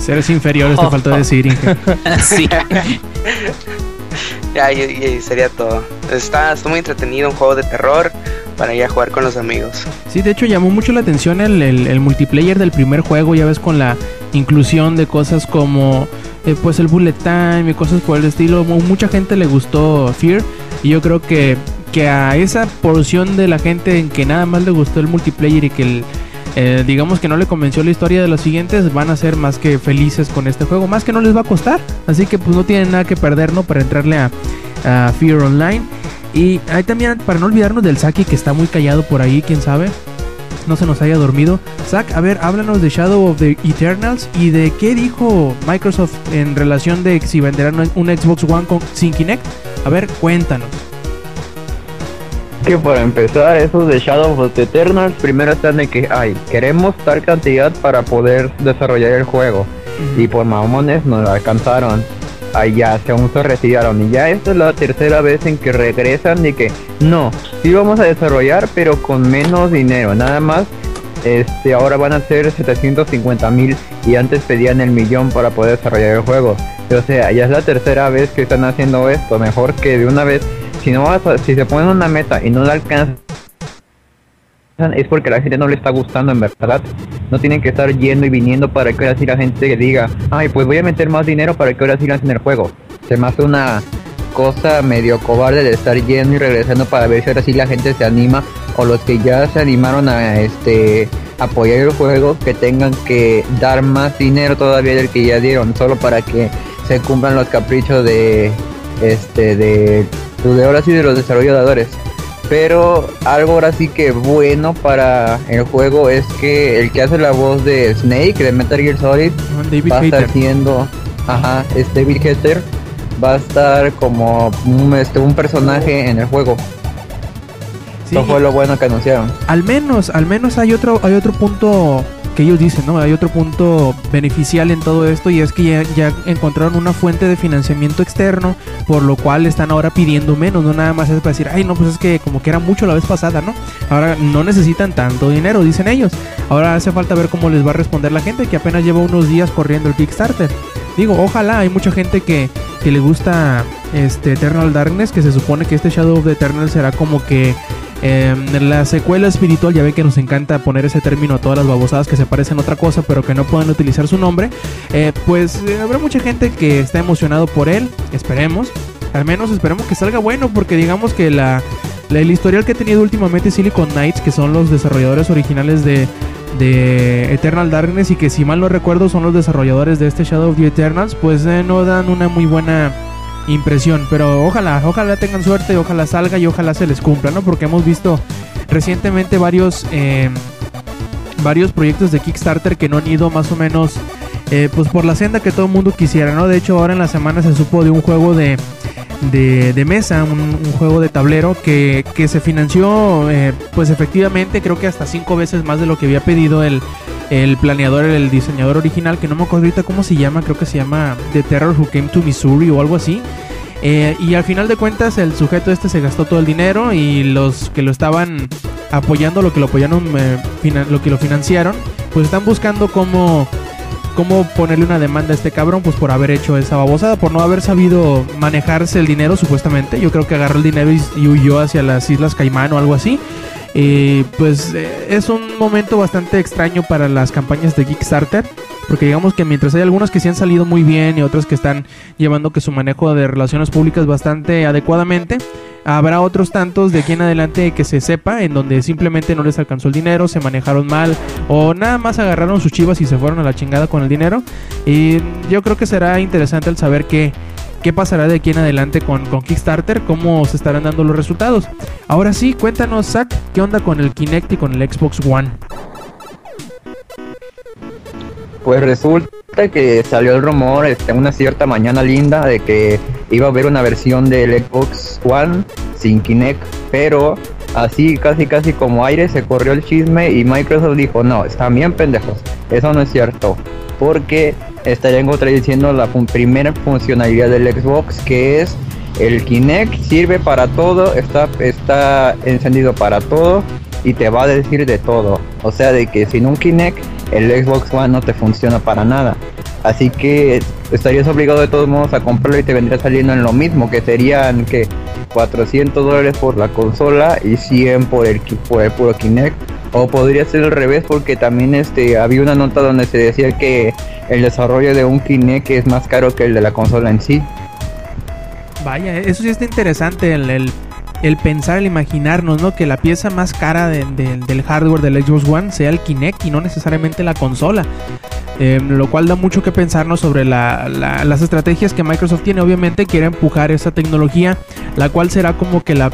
Seres inferiores, te faltó decir, Inge. sí. ya, y, y sería todo. Está, está muy entretenido, un juego de terror para ir a jugar con los amigos. Sí, de hecho llamó mucho la atención el, el- multiplayer del primer juego, ya ves, con la inclusión de cosas como eh, pues el bullet time y cosas por el estilo. Mu- Mucha gente le gustó Fear y yo creo que, que a esa porción de la gente en que nada más le gustó el multiplayer y que eh, digamos que no le convenció la historia de los siguientes, van a ser más que felices con este juego, más que no les va a costar. Así que pues no tienen nada que perder, ¿no? Para entrarle a Fear Online. Y ahí también, para no olvidarnos del Saki, que está muy callado por ahí, quién sabe. No se nos haya dormido. Zack, a ver, háblanos de Shadow of the Eternals y de qué dijo Microsoft en relación de si venderán un Xbox One con, sin Kinect. A ver, cuéntanos. Que para empezar, esos de Shadow of the Eternals, primero están de que, ay, queremos tal cantidad para poder desarrollar el juego. Y por mamones nos lo alcanzaron. Se aún se retiraron. Y ya esta es la tercera vez en que regresan de que, no, sí vamos a desarrollar, pero con menos dinero. Nada más, este, ahora van a ser 750 mil y antes pedían el millón para poder desarrollar el juego. O sea, ya es la tercera vez que están haciendo esto. Mejor que de una vez si no vas a- si se ponen una meta y no la alcanzan es porque la gente no le está gustando en verdad. No tienen que estar yendo y viniendo para que ahora sí la gente diga ay pues voy a meter más dinero para que ahora sí lancen el juego se me hace una cosa medio cobarde de estar yendo y regresando para ver si ahora sí la gente se anima o los que ya se animaron a este apoyar el juego que tengan que dar más dinero todavía del que ya dieron solo para que se cumplan los caprichos de este de de ahora sí de los desarrolladores pero algo ahora sí que bueno para el juego es que el que hace la voz de Snake de Metal Gear Solid David va a estar siendo ajá es David va a estar como un, este, un personaje en el juego. Sí, eso fue lo bueno que anunciaron. Al menos, al menos hay otro, hay otro punto que ellos dicen, ¿no? Hay otro punto beneficial en todo esto y es que ya, encontraron una fuente de financiamiento externo, por lo cual están ahora pidiendo menos, no nada más es para decir, ay, no, pues es que como que era mucho la vez pasada, ¿no? Ahora no necesitan tanto dinero, dicen ellos. Ahora hace falta ver cómo les va a responder la gente que apenas lleva unos días corriendo el Kickstarter. Digo, ojalá, hay mucha gente que, que le gusta este Eternal Darkness, que se supone que este Shadow of the Eternal será como que eh, la secuela espiritual, ya ve que nos encanta poner ese término a todas las babosadas que se parecen a otra cosa, pero que no pueden utilizar su nombre. Eh, pues eh, habrá mucha gente que está emocionado por él, esperemos. Al menos esperemos que salga bueno, porque digamos que la, la- el historial que ha tenido últimamente Silicon Knights, que son los desarrolladores originales de, de Eternal Darkness, y que si mal no recuerdo son los desarrolladores de este Shadow of the Eternals, pues eh, no dan una muy buena impresión. Pero ojalá, ojalá tengan suerte, ojalá salga y ojalá se les cumpla, ¿no? Porque hemos visto recientemente varios, eh, varios proyectos de Kickstarter que no han ido más o menos eh, pues por la senda que todo el mundo quisiera, ¿no? De hecho, ahora en la semana se supo de un juego de, de, mesa, un, un juego de tablero que, que se financió, eh, pues efectivamente, creo que hasta cinco veces más de lo que había pedido el, el planeador, el diseñador original, que no me acuerdo ahorita cómo se llama, creo que se llama The Terror Who Came to Missouri o algo así. Eh, y al final de cuentas el sujeto este se gastó todo el dinero y los que lo estaban apoyando, lo que lo apoyaron, eh, lo que lo financiaron, pues están buscando cómo, cómo ponerle una demanda a este cabrón, pues por haber hecho esa babosada, por no haber sabido manejarse el dinero supuestamente. Yo creo que agarró el dinero y huyó hacia las Islas Caimán o algo así. Pues eh, es un momento bastante extraño para las campañas de Kickstarter. Porque digamos que mientras hay algunas que sí han salido muy bien y otras que están llevando que su manejo de relaciones públicas bastante adecuadamente, habrá otros tantos de aquí en adelante que se sepa en donde simplemente no les alcanzó el dinero, se manejaron mal o nada más agarraron sus chivas y se fueron a la chingada con el dinero. Y yo creo que será interesante el saber qué, qué pasará de aquí en adelante con, Kickstarter, cómo se estarán dando los resultados. Ahora sí, cuéntanos, Zach, ¿qué onda con el Kinect y con el Xbox One? Pues resulta que salió el rumor este, una cierta mañana linda de que iba a haber una versión del Xbox One sin Kinect, pero así casi casi como aire se corrió el chisme y Microsoft dijo, no, están bien pendejos, eso no es cierto, porque estarían contradiciendo la primera funcionalidad del Xbox que es el Kinect sirve para todo, está, está encendido para todo y te va a decir de todo. O sea, de que sin un Kinect el Xbox One no te funciona para nada. Así que estarías obligado de todos modos a comprarlo y te vendría saliendo en lo mismo, que serían que 400 dólares por la consola y 100 por el, por el puro Kinect. O podría ser al revés porque también este había una nota donde se decía que el desarrollo de un Kinect es más caro que el de la consola en sí. Vaya, eso sí está interesante, el, el pensar, el imaginarnos, ¿no? Que la pieza más cara de- de- del hardware del Xbox One sea el Kinect y no necesariamente la consola. Eh, lo cual da mucho que pensarnos sobre la- la- las estrategias que Microsoft tiene. Obviamente quiere empujar esa tecnología, la cual será como que la...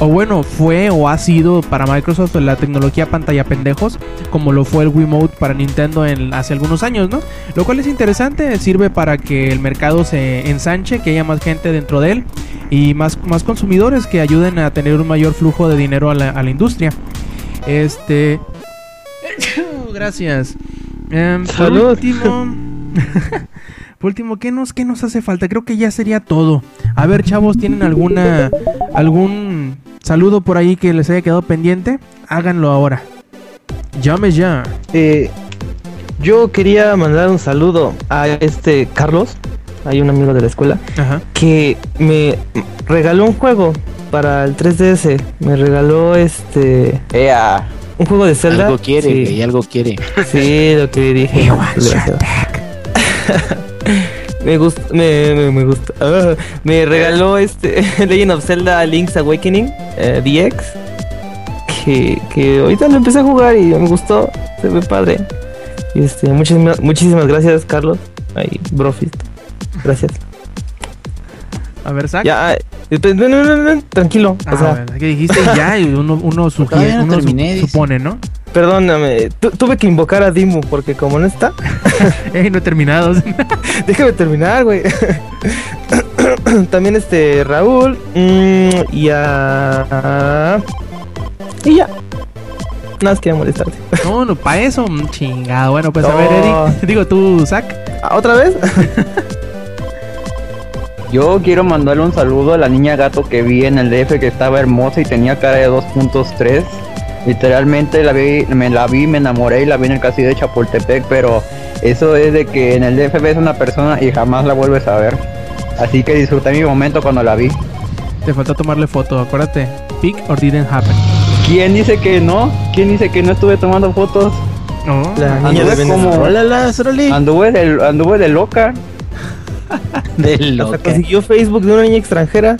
O bueno, fue o ha sido para Microsoft la tecnología pantalla pendejos, como lo fue el Wiimote para Nintendo en, hace algunos años, ¿no? Lo cual es interesante, sirve para que el mercado se ensanche, que haya más gente dentro de él y más, más consumidores que ayuden a tener un mayor flujo de dinero a la, a la industria. Este. Gracias. Em, por Salud. último. por último, ¿qué nos, ¿qué nos hace falta? Creo que ya sería todo. A ver, chavos, ¿tienen alguna. algún saludo por ahí que les haya quedado pendiente? Háganlo ahora. Llame ya. Eh, yo quería mandar un saludo a este Carlos, hay un amigo de la escuela, Ajá. que me regaló un juego para el 3DS. Me regaló este Ea, un juego de Zelda. Algo quiere, Sí, güey, algo quiere. sí, lo que dije. Me gusta, me, me, me gusta. Ah, me regaló este Legend of Zelda Link's Awakening eh, DX. Que, que ahorita lo empecé a jugar y me gustó. Se ve padre. Y este, muchísimas, muchísimas gracias, Carlos. Ay, Brofist. Gracias. A ver, Zack. Ya, no, no, no, no, tranquilo. Ah, o sea, bueno, que dijiste ya uno, uno, sugiere, no uno terminé, supone, ¿no? Perdóname. tu- tuve que invocar a Dimu porque como no está, Ey, no he terminado. déjame terminar, güey. También este Raúl mm, y a y ya. Nada más quería molestarte. no, no, para eso, mm, chingado. Bueno, pues a No. ver, Eric. Digo tú, Zack. Ah, ¿Otra vez? yo quiero mandarle un saludo a la niña gato que vi en el DF que estaba hermosa y tenía cara de 2.3. Literalmente la vi, me la vi, me enamoré y la vi en el castillo de Chapultepec, pero eso es de que en el DF ves una persona y jamás la vuelves a ver. Así que disfruté mi momento cuando la vi. Te faltó tomarle foto, acuérdate. Peak or didn't happen. ¿Quién dice que no? ¿Quién dice que no estuve tomando fotos? No. La Anduve niña de como-. Anduve de, anduve de loca. De Hasta loca. consiguió Facebook de una niña extranjera.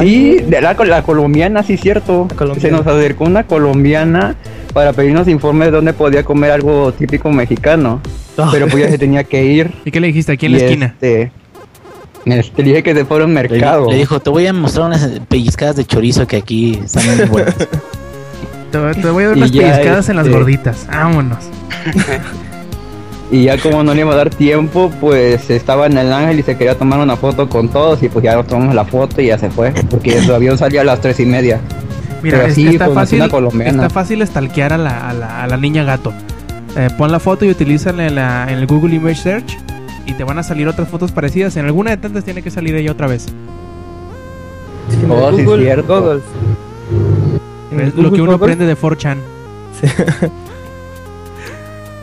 Sí, de la, la colombiana, sí, cierto. Colombiana. Se nos acercó una colombiana para pedirnos informes de dónde podía comer algo típico mexicano. Pero pues ya se tenía que ir. ¿Y qué le dijiste aquí en Y la esquina? Este, este, le dije que se fuera a un Le, mercado. le dijo, te voy a mostrar unas pellizcadas de chorizo que aquí están muy buenas. Te, te voy a dar unas pellizcadas en las este- gorditas. Vámonos. Y ya como no le iba a dar tiempo, pues estaba en el ángel y se quería tomar una foto con todos. Y pues ya nos tomamos la foto y ya se fue. Porque su avión salía a las tres y media. Mira, Pero es- sí, está, fácil, una colombiana. está fácil stalkear a la, a la, a la niña gato. Eh, pon la foto y utilízala en, la- en el Google Image Search y te van a salir otras fotos parecidas. En alguna de tantas tiene que salir ella otra vez. Oh, sí, Google, cierto. Google. Es lo que uno Google, aprende de 4chan.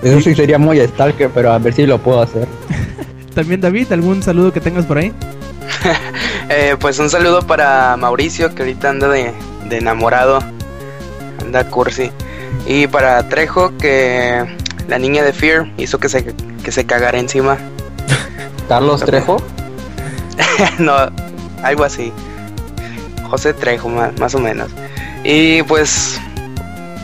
Eso sí sería muy stalker, pero a ver si lo puedo hacer. También David, ¿algún saludo que tengas por ahí? Eh, pues un saludo para Mauricio, que ahorita anda de, de enamorado. Anda cursi. Y para Trejo, que la niña de Fear hizo que se, que se cagara encima. Carlos Trejo. no, algo así. José Trejo, más, más o menos. Y pues,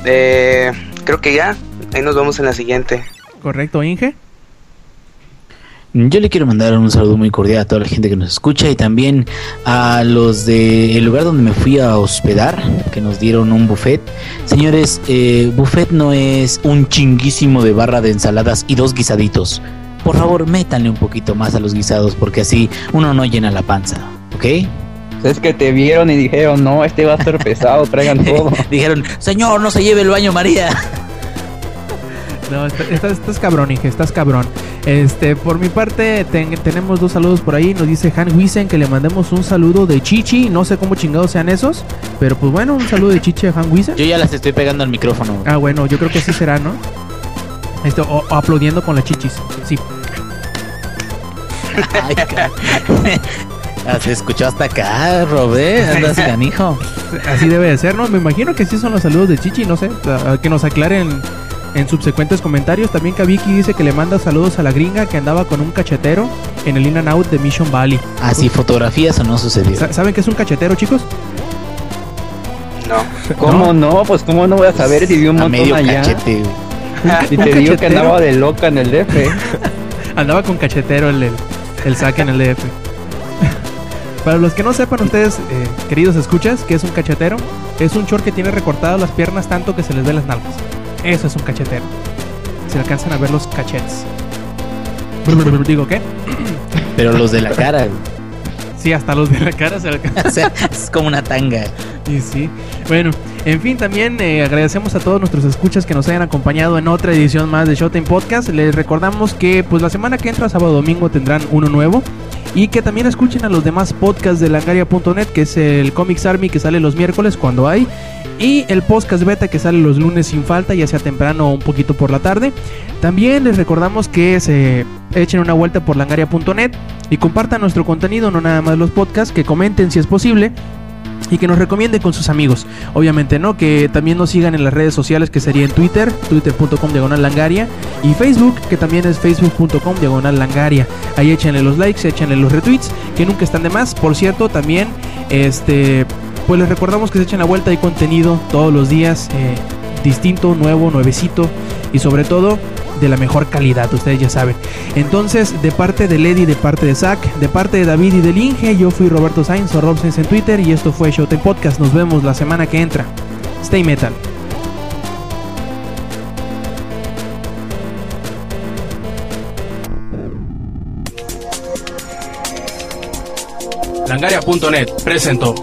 eh, creo que ya. Ahí nos vemos en la siguiente. Correcto, Inge. Yo le quiero mandar un saludo muy cordial a toda la gente que nos escucha y también a los del lugar donde me fui a hospedar, que nos dieron un buffet. Señores, eh, buffet no es un chinguísimo de barra de ensaladas y dos guisaditos. Por favor, métanle un poquito más a los guisados porque así uno no llena la panza, ¿ok? Es que te vieron y dijeron, no, este va a ser pesado, traigan todo. Dijeron, señor, no se lleve el baño María. No, está- estás, estás cabrón, Inge, estás cabrón. Este, por mi parte, ten- tenemos dos saludos por ahí. Nos dice Han Wiesen que le mandemos un saludo de Chichi. No sé cómo chingados sean esos. Pero pues bueno, un saludo de Chichi a Han Wiesen. Yo ya las estoy pegando al micrófono. Ah, bueno, yo creo que sí será, ¿no? Esto, o, o aplaudiendo con las chichis. Sí. Ay, Se escuchó hasta acá, Robé. Andas canijo. Así debe de ser, ¿no? Me imagino que sí son los saludos de Chichi, no sé. Que nos aclaren en subsecuentes comentarios. También Kaviki dice que le manda saludos a la gringa que andaba con un cachetero en el In and Out de Mission Valley. Así, fotografías o no sucedió. Sa- ¿Saben qué es un cachetero, chicos? No. ¿Cómo no? Pues cómo no voy a saber si vi un a montón medio allá. cachete. güey. Y ¿Un te digo que cachetero? andaba de loca en el DF. Andaba con cachetero el, el, el saque en el DF. Para los que no sepan ustedes, eh, queridos escuchas, ¿qué es un cachetero? Es un short que tiene recortadas las piernas tanto que se les ve las nalgas. Eso es un cachetero. Se alcanzan a ver los cachetes. Digo, ¿qué? Pero los de la cara. Sí, hasta los de la cara se alcanzan. O sea, es como una tanga. Y sí. Bueno, en fin, también eh, agradecemos a todos nuestros escuchas que nos hayan acompañado en otra edición más de Showtime Podcast. Les recordamos que pues la semana que entra, sábado domingo, tendrán uno nuevo. Y que también escuchen a los demás podcasts de langaria.net, que es el Comics Army que sale los miércoles cuando hay. Y el podcast beta que sale los lunes sin falta, ya sea temprano o un poquito por la tarde. También les recordamos que se echen una vuelta por langaria.net y compartan nuestro contenido, no nada más los podcasts, que comenten si es posible y que nos recomienden con sus amigos. Obviamente, ¿no? Que también nos sigan en las redes sociales, que sería en Twitter, twitter.com diagonal langaria, y Facebook, que también es facebook.com diagonal langaria. Ahí échenle los likes, échenle los retweets, que nunca están de más. Por cierto, también, este, pues les recordamos que se echen la vuelta, hay contenido todos los días, eh, distinto, nuevo, nuevecito, y sobre todo de la mejor calidad, ustedes ya saben. Entonces, de parte de Lady, de parte de Zach, de parte de David y del Inge, yo fui Roberto Sainz o Robsens en Twitter y esto fue Showtime Podcast. Nos vemos la semana que entra. Stay metal. Langaria.net presentó